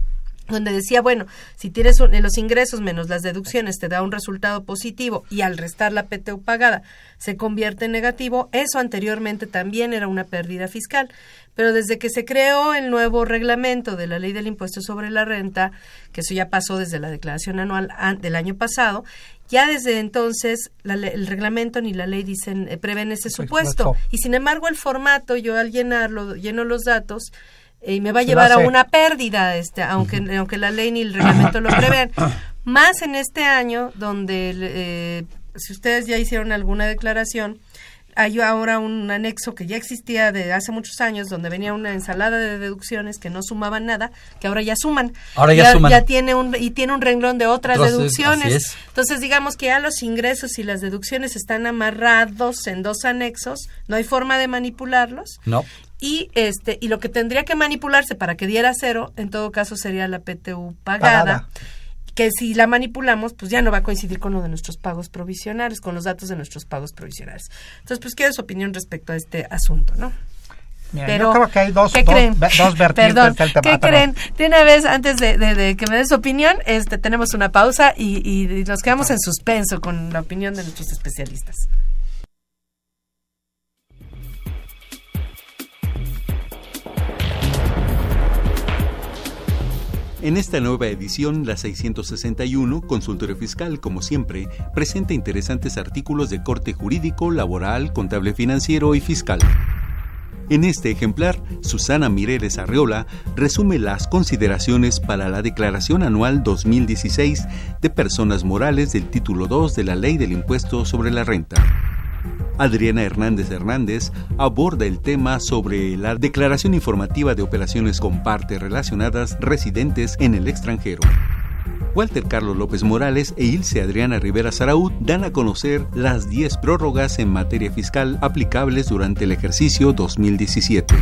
Donde decía, bueno, si tienes un- los ingresos menos las deducciones te da un resultado positivo y al restar la PTU pagada se convierte en negativo, eso anteriormente también era una pérdida fiscal. Pero desde que se creó el nuevo reglamento de la ley del impuesto sobre la renta, que eso ya pasó desde la declaración anual an- del año pasado, ya desde entonces la el reglamento ni la ley dicen eh, prevén ese supuesto. Supuesto. Y sin embargo el formato, yo al llenarlo, lleno los datos, y me va a llevar a una pérdida, este, aunque, aunque la ley ni el reglamento lo prevean. Más en este año, donde, eh, si ustedes ya hicieron alguna declaración, hay ahora un anexo que ya existía de hace muchos años, donde venía una ensalada de deducciones que no sumaban nada, que ahora ya suman. Ahora ya suman. tiene un, y tiene un renglón de otras deducciones. Entonces, digamos que ya los ingresos y las deducciones están amarrados en dos anexos, no hay forma de manipularlos No. Y este y lo que tendría que manipularse para que diera cero en todo caso sería la PTU pagada, Pagada. que si la manipulamos, pues ya no va a coincidir con lo de nuestros pagos provisionales, con los datos de nuestros pagos provisionales. Entonces, pues quiero su opinión respecto a este asunto, ¿no? Pero, yo creo que hay dos, ¿qué dos, creen? dos vertientes Perdón, del tema. ¿Qué creen? De una vez, antes de, de- de que me dé su opinión, este, tenemos una pausa y, y nos quedamos en suspenso con la opinión de nuestros especialistas. En esta nueva edición, la 661, Consultorio Fiscal, como siempre, presenta interesantes artículos de corte jurídico, laboral, contable financiero y fiscal. En este ejemplar, Susana Mireles Arreola resume las consideraciones para la Declaración Anual 2016 de Personas Morales del Título 2 de la Ley del Impuesto sobre la Renta. Adriana Hernández Hernández aborda el tema sobre la declaración informativa de operaciones con partes relacionadas residentes en el extranjero. Walter Carlos López Morales e Ilse Adriana Rivera Saraud dan a conocer las 10 prórrogas en materia fiscal aplicables durante el ejercicio 2017.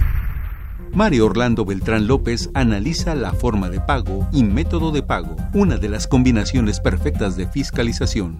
Mario Orlando Beltrán López analiza la forma de pago y método de pago, una de las combinaciones perfectas de fiscalización.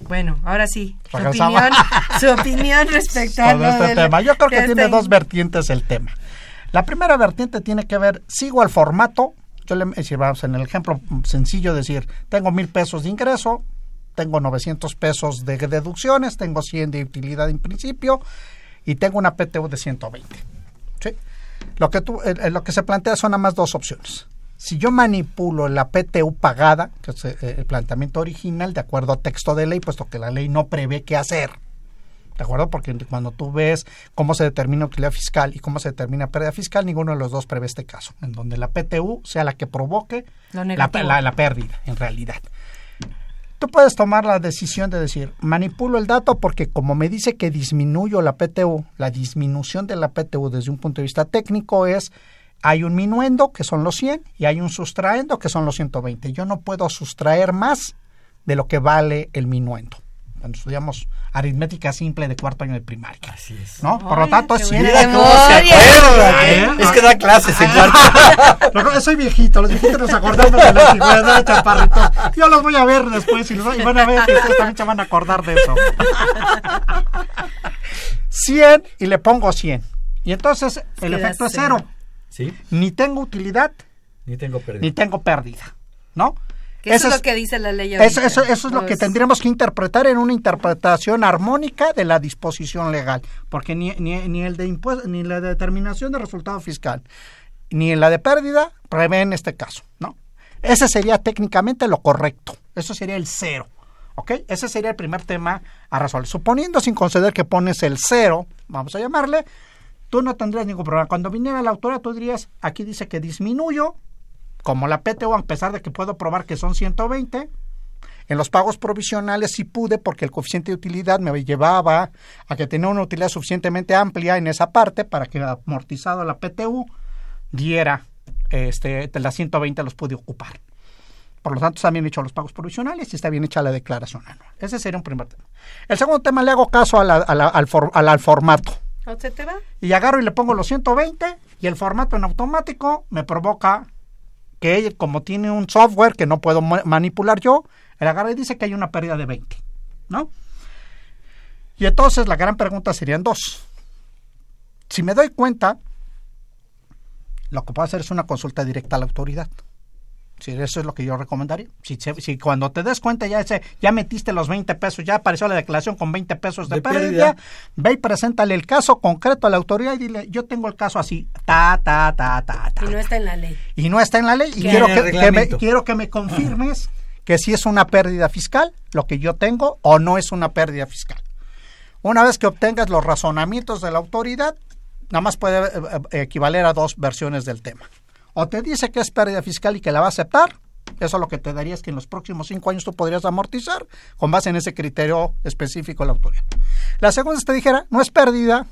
Bueno, ahora sí, su opinión, su opinión respecto a este del- tema. Yo creo que tiene este- dos vertientes el tema. La primera vertiente tiene que ver, sigo al formato, yo le si vamos en el ejemplo sencillo, decir, tengo mil pesos de ingreso, tengo 900 pesos de deducciones, tengo 100 de utilidad en principio y tengo una PTU de 120. ¿sí? Lo, que tú, eh, eh, lo que se plantea son nada más dos opciones. Si yo manipulo la PTU pagada, que es eh, el planteamiento original, de acuerdo a texto de ley, puesto que la ley no prevé qué hacer, ¿De acuerdo? Porque cuando tú ves cómo se determina utilidad fiscal y cómo se determina pérdida fiscal, ninguno de los dos prevé este caso, en donde la PTU sea la que provoque la pérdida, en realidad. Tú puedes tomar la decisión de decir, manipulo el dato porque como me dice que disminuyo la PTU, la disminución de la PTU desde un punto de vista técnico es, hay un minuendo, que son los 100, y hay un sustraendo, que son los 120. Yo no puedo sustraer más de lo que vale el minuendo. Cuando estudiamos aritmética simple de cuarto año de primaria. Así es. ¿No? Por lo tanto, buena Mira cómo memoria. se acuerda, ¿eh? Es que da clases en cuarto. Soy viejito, los viejitos nos acordamos de la antigüedad, chaparritos. Yo los voy a ver después y, los, y van a ver que ustedes también se van a acordar de eso. 100 y le pongo 100. Y entonces el efecto es cero. Sí, Ni tengo utilidad, ni tengo pérdida. ni tengo pérdida. ¿No? Que eso es lo que dice la ley Eso, ahorita. eso, eso es lo que tendríamos que interpretar en una interpretación armónica de la disposición legal, porque ni, ni, ni el de impuesto, ni la determinación de resultado fiscal, ni la de pérdida prevé en este caso, ¿no? Ese sería técnicamente lo correcto, eso sería el cero, ¿Ok? Ese sería el primer tema a resolver. Suponiendo sin conceder que pones el cero, vamos a llamarle, tú no tendrías ningún problema. Cuando viniera la autoridad, tú dirías, aquí dice que disminuyo, como la PTU, a pesar de que puedo probar que son 120. En los pagos provisionales sí pude porque el coeficiente de utilidad me llevaba a que tenía una utilidad suficientemente amplia en esa parte para que amortizado la PTU diera este, las 120 los pude ocupar. Por lo tanto, están bien hechos los pagos provisionales y está bien hecha la declaración anual. Ese sería un primer tema. El segundo tema, le hago caso a la- al- al formato. Y agarro y le pongo los 120 y el formato en automático me provoca que como tiene un software que no puedo ma- manipular yo, él agarra y dice que hay una pérdida de 20, ¿no? Y entonces la gran pregunta serían dos. Si me doy cuenta, lo que puedo hacer es una consulta directa a la autoridad. Si eso es lo que yo recomendaría. Si, cuando te des cuenta ya ese, ya metiste los 20 pesos, ya apareció la declaración con 20 pesos de, De pérdida, pérdida. ve y preséntale el caso concreto a la autoridad y dile, yo tengo el caso así, ta, ta, ta, ta, ta. Y no está en la ley. Y no está en la ley. Y quiero que, me, quiero que me confirmes que si es una pérdida fiscal, lo que yo tengo, o no es una pérdida fiscal. Una vez que obtengas los razonamientos de la autoridad, nada más puede eh, eh, equivaler a dos versiones del tema. O te dice que es pérdida fiscal y que la va a aceptar, eso lo que te daría es que en los próximos cinco años tú podrías amortizar con base en ese criterio específico de la autoridad. La segunda es que te dijera, no es pérdida,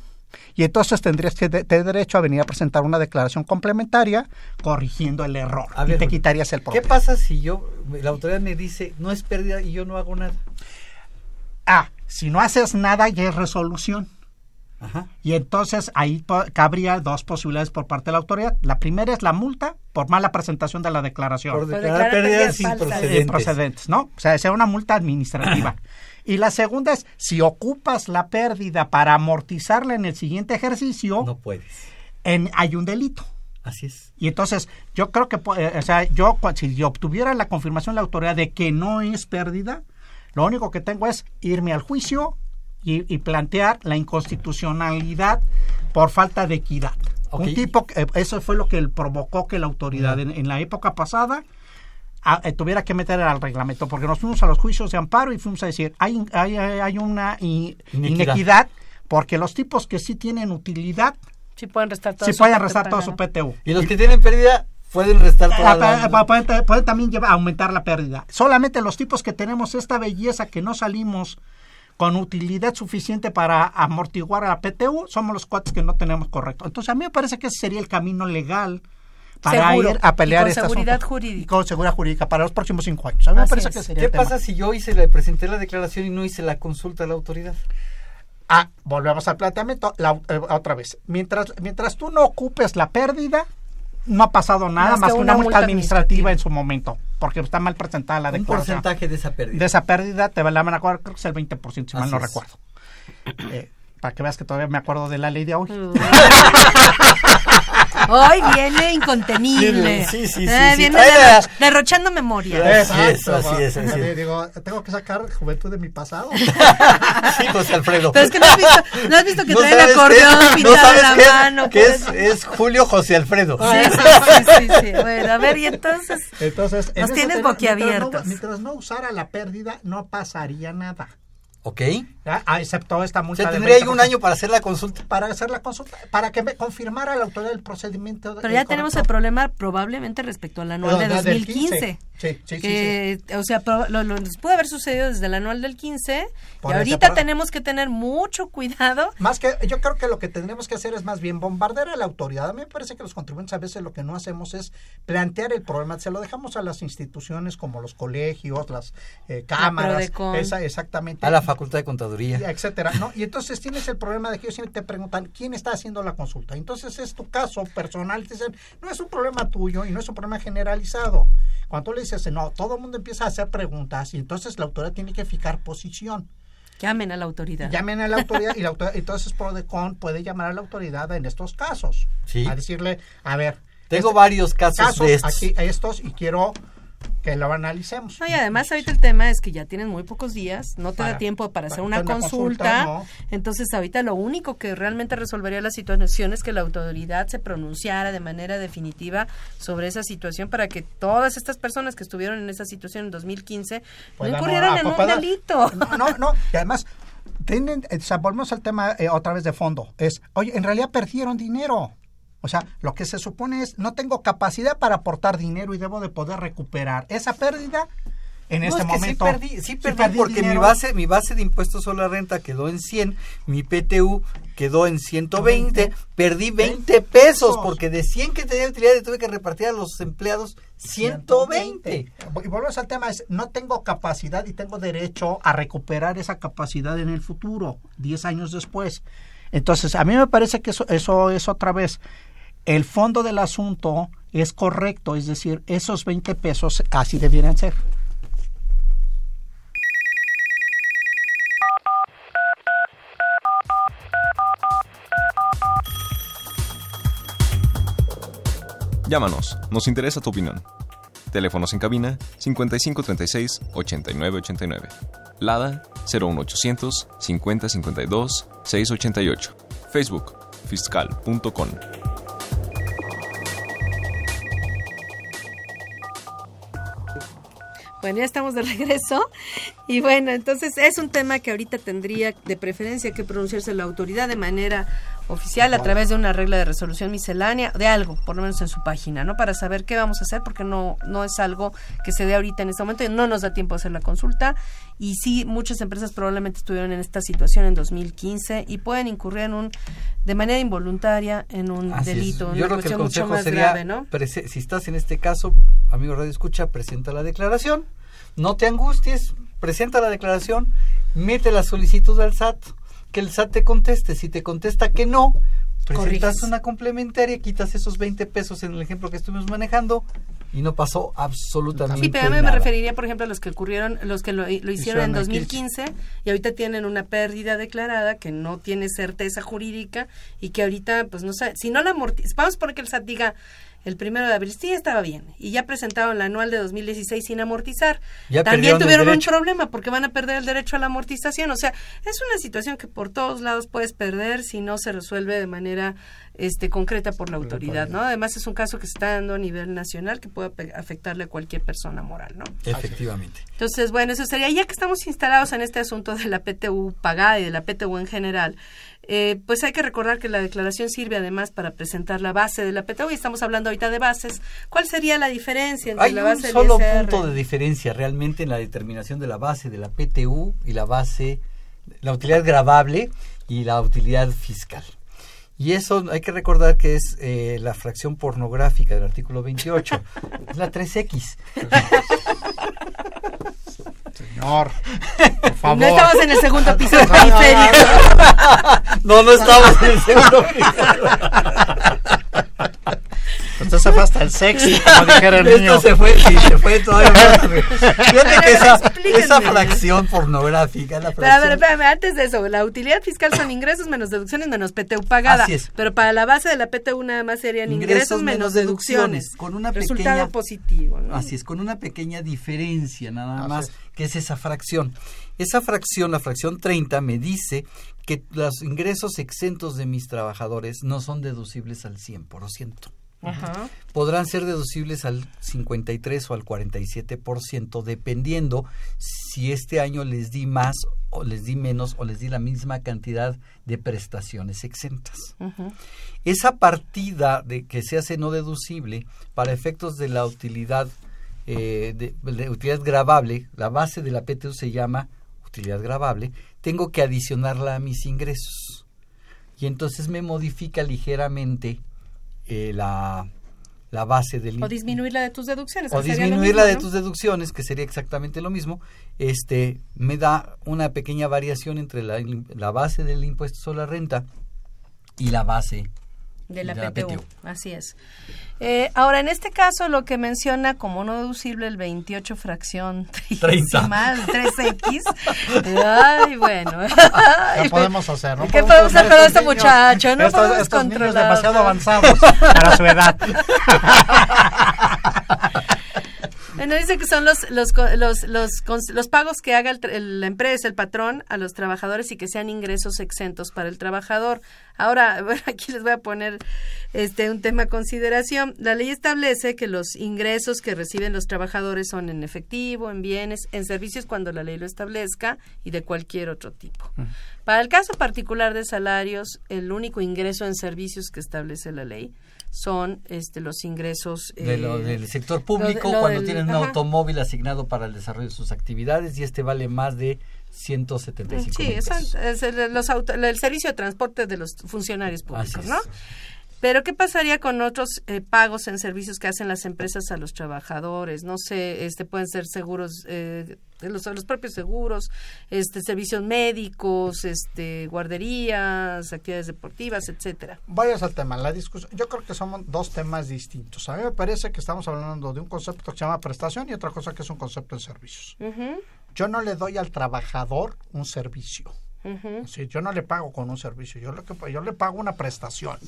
y entonces tendrías que de- tener derecho a venir a presentar una declaración complementaria corrigiendo el error A y ver, te quitarías el ¿Qué problema. pasa si yo, la autoridad me dice, no es pérdida y yo no hago nada? Ah, si no haces nada ya es resolución. Y entonces ahí cabría dos posibilidades por parte de la autoridad. La primera es la multa por mala presentación de la declaración. Por declarar pérdidas falsas. procedentes. Improcedentes, ¿no? O sea, sea una multa administrativa. y la segunda es, si ocupas la pérdida para amortizarla en el siguiente ejercicio, No puedes. en, hay un delito. Así es. Y entonces, yo creo que, eh, o sea, yo, si yo obtuviera la confirmación de la autoridad de que no es pérdida, lo único que tengo es irme al juicio y, y plantear la inconstitucionalidad por falta de equidad. Un tipo, que- eh, eso fue lo que provocó que la autoridad en, en la época pasada a- eh, tuviera que meter al reglamento, porque nos fuimos a los juicios de amparo y fuimos a decir, hay, hay, una Inequidad. inequidad. porque los tipos que sí tienen utilidad, Sí pueden restar todo sí su pueden restar todo su. PTU. Y los que tienen pérdida pueden restar toda Ah, la... pa- pa- puede, puede también llevar- aumentar la pérdida. Solamente los tipos que tenemos esta belleza que no salimos con utilidad suficiente para amortiguar a la PTU, somos los cuates que no tenemos correcto. Entonces a mí me parece que ese sería el camino legal para Seguro. ir a pelear Y con este seguridad asunto. jurídica. Y con seguridad jurídica para los próximos cinco años. A mí me parece es. que sería ¿Qué el tema. pasa si yo hice, le presenté la declaración y no hice la consulta a la autoridad? Ah, volvemos al planteamiento la- eh, otra vez. Mientras, mientras tú no ocupes la pérdida, no ha pasado nada Más más, que una una multa multa administrativa en su momento, porque está mal presentada la Un declaración. porcentaje de esa pérdida. De esa pérdida te la van a cobrar, creo que es el 20%, si mal Así no es. recuerdo. Eh, para que veas que todavía me acuerdo de la ley de hoy. Hoy viene incontenible. Sí, sí, sí, Eh, sí. Viene derro- derrochando memoria. Así es, así es, así es. Digo, tengo que sacar juventud de mi pasado. Sí, José Alfredo. Pero es que no has visto, no has visto que No trae el qué acordeón pintado no sabes en la qué mano. por es, eso. es Julio José Alfredo. Sí, sí, sí, sí, sí. Bueno, a ver, y entonces. Entonces, en Nos eso tienes boquiabiertos. Mientras no, mientras no usara la pérdida, no pasaría nada. Ok. ¿ya? Ah, excepto esta O multa. sea, del tendría yo 20%. un año para hacer la consulta. para hacer la consulta, para que me confirmara la autoridad del procedimiento. Pero ya tenemos el problema probablemente respecto al anual de Perdón, del 2015. 15. Sí, sí, sí, que, O sea, lo, lo- nos puede haber sucedido desde el anual del 15 Por y ahorita por- tenemos que tener mucho cuidado. Más que, yo creo que lo que tendremos que hacer es más bien bombardear a la autoridad. A mí me parece que los contribuyentes a veces lo que no hacemos es plantear el problema. Se lo dejamos a las instituciones como los colegios, las eh, cámaras, esa, exactamente. A la Facultad de Contaduría. y etcétera, ¿no? Y entonces tienes el problema de que ellos siempre te preguntan quién está haciendo la consulta. Entonces es tu caso personal, te dicen, no es un problema tuyo y no es un problema generalizado. Cuando tú le dices, no, todo el mundo empieza a hacer preguntas y entonces la autoridad tiene que fijar posición. Llamen a la autoridad. Llamen a la autoridad y la autoridad, entonces Prodecon puede llamar a la autoridad en estos casos. Sí. A decirle, a ver. Tengo este- varios casos de estos. Aquí, estos y quiero que lo analicemos. No, y además ahorita el tema es que ya tienen muy pocos días, no te Para- da tiempo para hacer una consulta, consulta, no. entonces ahorita lo único que realmente resolvería la situación es que la autoridad se pronunciara de manera definitiva sobre esa situación para que todas estas personas que estuvieron en esa situación en 2015 no Puedan incurrieran en un delito. No, no, no. Y además, tienen, eh, o sea, volvemos al tema eh, otra vez de fondo. Es, oye, en realidad perdieron dinero. O sea, lo que se supone es, no tengo capacidad para aportar dinero y debo de poder recuperar esa pérdida en No, este es que momento. Sí perdí, sí perdí porque mi base, mi base de impuestos sobre la renta quedó en 100, mi PTU quedó en 120, perdí 20 pesos porque de 100 que tenía utilidad tuve que repartir a los empleados 120. Y volvemos al tema, es, no tengo capacidad y tengo derecho a recuperar esa capacidad en el futuro, 10 años después. Entonces, a mí me parece que eso, eso es otra vez, el fondo del asunto es correcto, es decir, esos 20 pesos así debieran ser. Llámanos, nos interesa tu opinión. Teléfonos en cabina 5536 8989. Lada 01800 5052 688. Facebook fiscal.com. Bueno, ya estamos de regreso. Y bueno, entonces es un tema que ahorita tendría de preferencia que pronunciarse la autoridad de manera oficial a través de una regla de resolución miscelánea, de algo, por lo menos en su página, ¿no? Para saber qué vamos a hacer, porque no, no es algo que se dé ahorita en este momento, y no nos da tiempo a hacer la consulta. Y sí, muchas empresas probablemente estuvieron en esta situación en 2015 y pueden incurrir en un, de manera involuntaria en un Así es. delito, Yo una creo que el mucho consejo más sería, grave, ¿no? si estás en este caso, amigo Radio Escucha, presenta la declaración, no te angusties, presenta la declaración, mete la solicitud al SAT, que el SAT te conteste, si te contesta que no, presentas Corriges. una complementaria, quitas esos 20 pesos en el ejemplo que estuvimos manejando y no pasó absolutamente Sí, pero a mí me nada. referiría, por ejemplo, a los que ocurrieron, los que lo, lo hicieron Hicieron en el 2015 y ahorita tienen una pérdida declarada que no tiene certeza jurídica y que ahorita, pues no sé, si no la amortizamos, vamos por que el SAT diga el primero de abril, sí estaba bien, y ya presentaron la anual de 2016 sin amortizar. Ya También tuvieron un problema porque van a perder el derecho a la amortización. O sea, es una situación que por todos lados puedes perder si no se resuelve de manera este concreta por la autoridad, ¿no? Además es un caso que se está dando a nivel nacional que puede afectarle a cualquier persona moral, ¿no? Efectivamente. Entonces, bueno, eso sería, ya que estamos instalados en este asunto de la PTU pagada y de la PTU en general, eh, pues hay que recordar que la declaración sirve además para presentar la base de la PTU y estamos hablando ahorita de bases. ¿Cuál sería la diferencia entre Hay la un base del solo ISR? punto de diferencia realmente en la determinación de la base de la PTU y la base, la utilidad grabable y la utilidad fiscal. Y eso hay que recordar que es eh, la fracción pornográfica del artículo 28, es la 3X. Señor, por favor. No estamos en el segundo piso No, no, no, periférico. No, no estamos en el segundo Usted se fue hasta el sexo, como dijera el Esto niño. se fue, sí, se fue todavía más. Fíjate que esa, esa fracción pornográfica, la Pero a ver, fracción espérame, antes de eso, la utilidad fiscal son ingresos menos deducciones menos PTU pagada. Así es. Pero para la base de la PTU nada más serían ingresos, menos deducciones. con una Resultado pequeña positivo, ¿no? Así es, con una pequeña diferencia nada Así más, es. que es esa fracción. Esa fracción, la fracción 30, me dice que los ingresos exentos de mis trabajadores no son deducibles al 100%. Ajá. Podrán ser deducibles al 53 o al 47%, dependiendo si este año les di más o les di menos o les di la misma cantidad de prestaciones exentas. Esa partida de que se hace no deducible para efectos de la utilidad eh, de, de utilidad gravable, la base de la PTU se llama utilidad gravable, tengo que adicionarla a mis ingresos. Y entonces me modifica ligeramente eh, la, la base del O disminuir la de tus deducciones. o disminuir la de ¿no? tus deducciones, que sería exactamente lo mismo, este me da una pequeña variación entre la, la base del impuesto sobre la renta y la base de la, de la PTU. PTU. Así es. Eh, ahora, en este caso, lo que menciona como no deducible el 28 fracción 30. decimal, 3X. Ay, bueno. ¿Qué podemos hacer? No ¿Qué podemos hacer con este muchacho? No estos, podemos estos niños controlarlo. demasiado avanzados para su edad. Bueno, dice que son los los, los, los, los pagos que haga el, la empresa, el patrón, a los trabajadores y que sean ingresos exentos para el trabajador. Ahora, bueno, aquí les voy a poner este un tema a consideración. La ley establece que los ingresos que reciben los trabajadores son en efectivo, en bienes, en servicios cuando la ley lo establezca y de cualquier otro tipo. Para el caso particular de salarios, el único ingreso en servicios que establece la ley son este los ingresos de lo, eh, del sector público cuando tienen un automóvil asignado para el desarrollo de sus actividades y este vale más de 175 sí, es el, los el servicio de transporte de los funcionarios públicos, ¿no? Pero ¿qué pasaría con otros eh, pagos en servicios que hacen las empresas a los trabajadores? No sé, este pueden ser seguros, eh, los, los propios seguros, este servicios médicos, este guarderías, actividades deportivas, etcétera. Vayas al tema, la discusión. Yo creo que son dos temas distintos. A mí me parece que estamos hablando de un concepto que se llama prestación y otra cosa que es un concepto de servicios. Yo no le doy al trabajador un servicio. yo no le pago con un servicio, yo, lo que, yo le pago una prestación.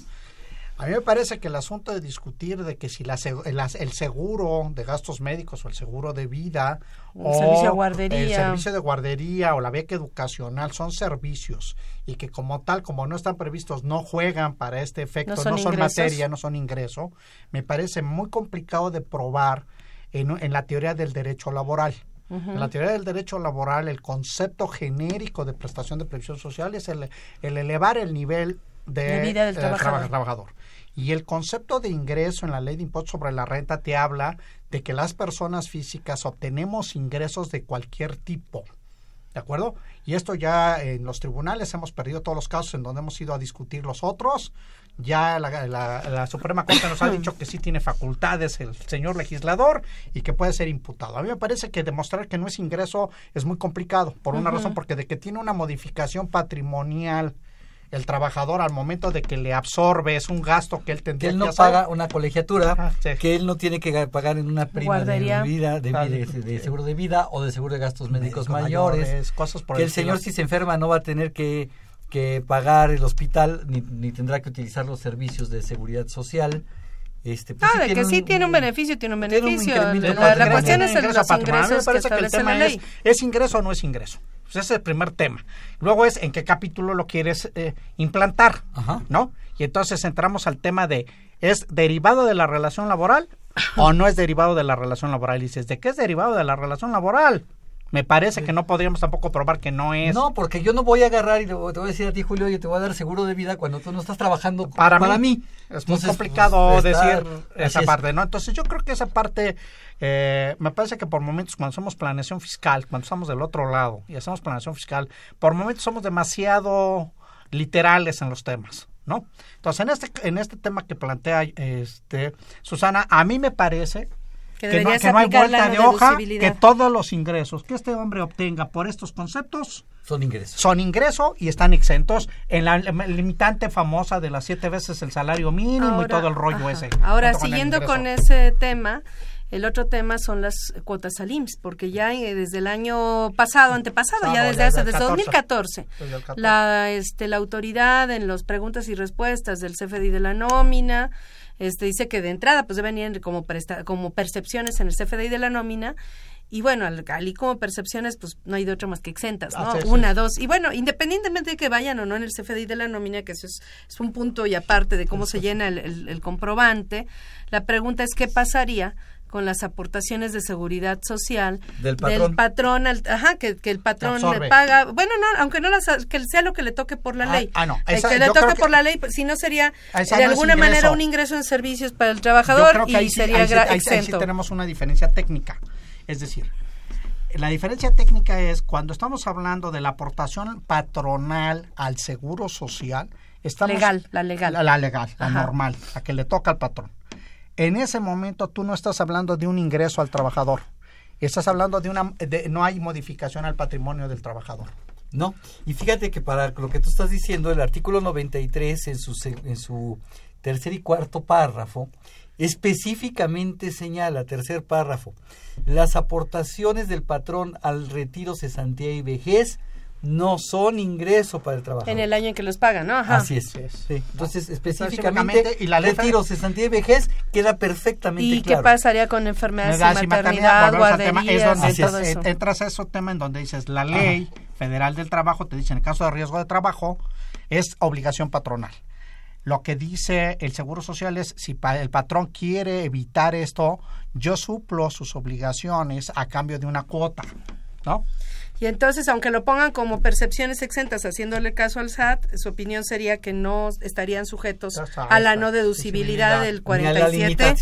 A mí me parece que el asunto de discutir de que si la, el, seguro de gastos médicos o el seguro de vida o servicio de guardería. el servicio de guardería o la beca educacional son servicios y que como tal, como no están previstos, no juegan para este efecto, no son, materia, no son ingreso, me parece muy complicado de probar en, en la teoría del derecho laboral. En la teoría del derecho laboral, el concepto genérico de prestación de previsión social es el, el elevar el nivel de, vida del trabajador. trabajador. Y el concepto de ingreso en la ley de impuestos sobre la renta te habla de que las personas físicas obtenemos ingresos de cualquier tipo. ¿De acuerdo? Y esto ya en los tribunales hemos perdido todos los casos en donde hemos ido a discutir los otros. Ya la, la, Suprema Corte nos ha dicho que sí tiene facultades el señor legislador y que puede ser imputado. A mí me parece que demostrar que no es ingreso es muy complicado, por una razón, porque de que tiene una modificación patrimonial el trabajador al momento de que le absorbe es un gasto que él tendría que él no paga una colegiatura que él no tiene que pagar en una prima de vida de, seguro de vida o de seguro de gastos médicos mayores, cosas por que el señor si se enferma no va a tener que, que pagar el hospital ni, ni tendrá que utilizar los servicios de seguridad social. Este, pues ah, de que sí tiene un beneficio, tiene un beneficio. la, cuestión es el, los ingresos me parece que, el tema es, ¿es ingreso o no es ingreso? Pues ese es el primer tema. Luego es en qué capítulo lo quieres eh, implantar, ¿no? Y entonces entramos al tema de, ¿es derivado de la relación laboral o no es derivado de la relación laboral? Y dices, ¿de qué es derivado de la relación laboral? Me parece que no podríamos tampoco probar que no es. No, porque yo no voy a agarrar y te voy a decir a ti, Julio, oye, te voy a dar seguro de vida cuando tú no estás trabajando para, mí. Es muy complicado pues, decir esa parte, ¿no? Entonces yo creo que esa parte eh, me parece que por momentos cuando hacemos planeación fiscal, cuando estamos del otro lado y hacemos planeación fiscal, por momentos somos demasiado literales en los temas. ¿No? Entonces, en este, en este tema que plantea este, Susana, a mí me parece que, no, hay vuelta de hoja, que todos los ingresos que este hombre obtenga por estos conceptos son ingresos. Son ingresos y están exentos en la limitante famosa de las siete veces el salario mínimo y todo el rollo ese. Ahora, siguiendo con ese tema, el otro tema son las cuotas al IMSS, porque ya eh, desde el año pasado, antepasado, ya desde hace, desde 2014, la, este, la autoridad en las preguntas y respuestas del CFDI de la nómina, este, dice que de entrada pues deben ir como, como percepciones en el CFDI de la nómina, y bueno, al, al como percepciones, pues no hay de otro más que exentas, ¿no? Una, dos. Y bueno, independientemente de que vayan o no en el CFDI de la nómina, que eso es, es un punto y aparte de cómo se llena el, el comprobante, la pregunta es qué pasaría con las aportaciones de seguridad social del patrón, ajá, que, el patrón le paga, bueno, no, aunque no las, que sea lo que le toque por la ah, ley, ah, no, que le toque por la ley, pues, si no sería de alguna manera un ingreso en servicios para el trabajador y sería exento. ahí sí tenemos una diferencia técnica, es decir, la diferencia técnica es cuando estamos hablando de la aportación patronal al seguro social, estamos legal, la legal, la, legal, la normal, la que le toca al patrón en ese momento tú no estás hablando de un ingreso al trabajador. Estás hablando de una... De, no hay modificación al patrimonio del trabajador. No, y fíjate que para lo que tú estás diciendo, el artículo 93 en su, en su tercer y cuarto párrafo, específicamente señala, tercer párrafo, las aportaciones del patrón al retiro, cesantía y vejez no son ingreso para el trabajo. En el año en que los pagan, ¿no? Ajá. Así es. Sí. Entonces, específicamente, y la retiro, cesantía y vejez queda perfectamente ¿Y qué pasaría con enfermedades de maternidad, guarderías, es donde todo eso. Entras a ese tema en donde dices, la ley federal del trabajo te dice, en el caso de riesgo de trabajo, es obligación patronal. Lo que dice el Seguro Social es, si el patrón quiere evitar esto, yo suplo sus obligaciones a cambio de una cuota, ¿no? Y entonces, aunque lo pongan como percepciones exentas, haciéndole caso al SAT, su opinión sería que no estarían sujetos a la no deducibilidad del 47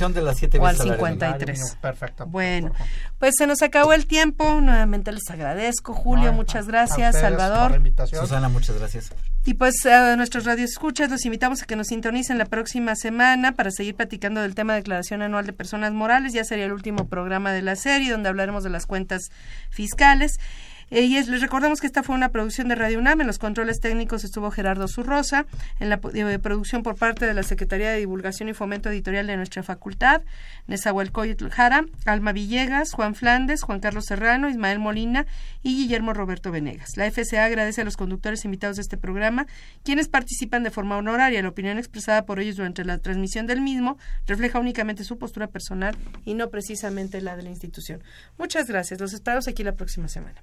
o al 53. Perfecto. Bueno, pues se nos acabó el tiempo. Nuevamente les agradezco, Julio, muchas gracias, Salvador. Susana, muchas gracias. Y pues a nuestros radioescuchas los invitamos a que nos sintonicen la próxima semana para seguir platicando del tema de declaración anual de personas morales. Ya sería el último programa de la serie donde hablaremos de las cuentas fiscales. Eh, y les recordamos que esta fue una producción de Radio UNAM. En los controles técnicos estuvo Gerardo Zurrosa. En la eh, producción por parte de la Secretaría de Divulgación y Fomento Editorial de nuestra facultad, Nezahualcóyotl Jara, Alma Villegas, Juan Flandes, Juan Carlos Serrano, Ismael Molina y Guillermo Roberto Venegas. La FCA agradece a los conductores invitados de este programa, quienes participan de forma honoraria. La opinión expresada por ellos durante la transmisión del mismo refleja únicamente su postura personal y no precisamente la de la institución. Muchas gracias. Los esperamos aquí la próxima semana.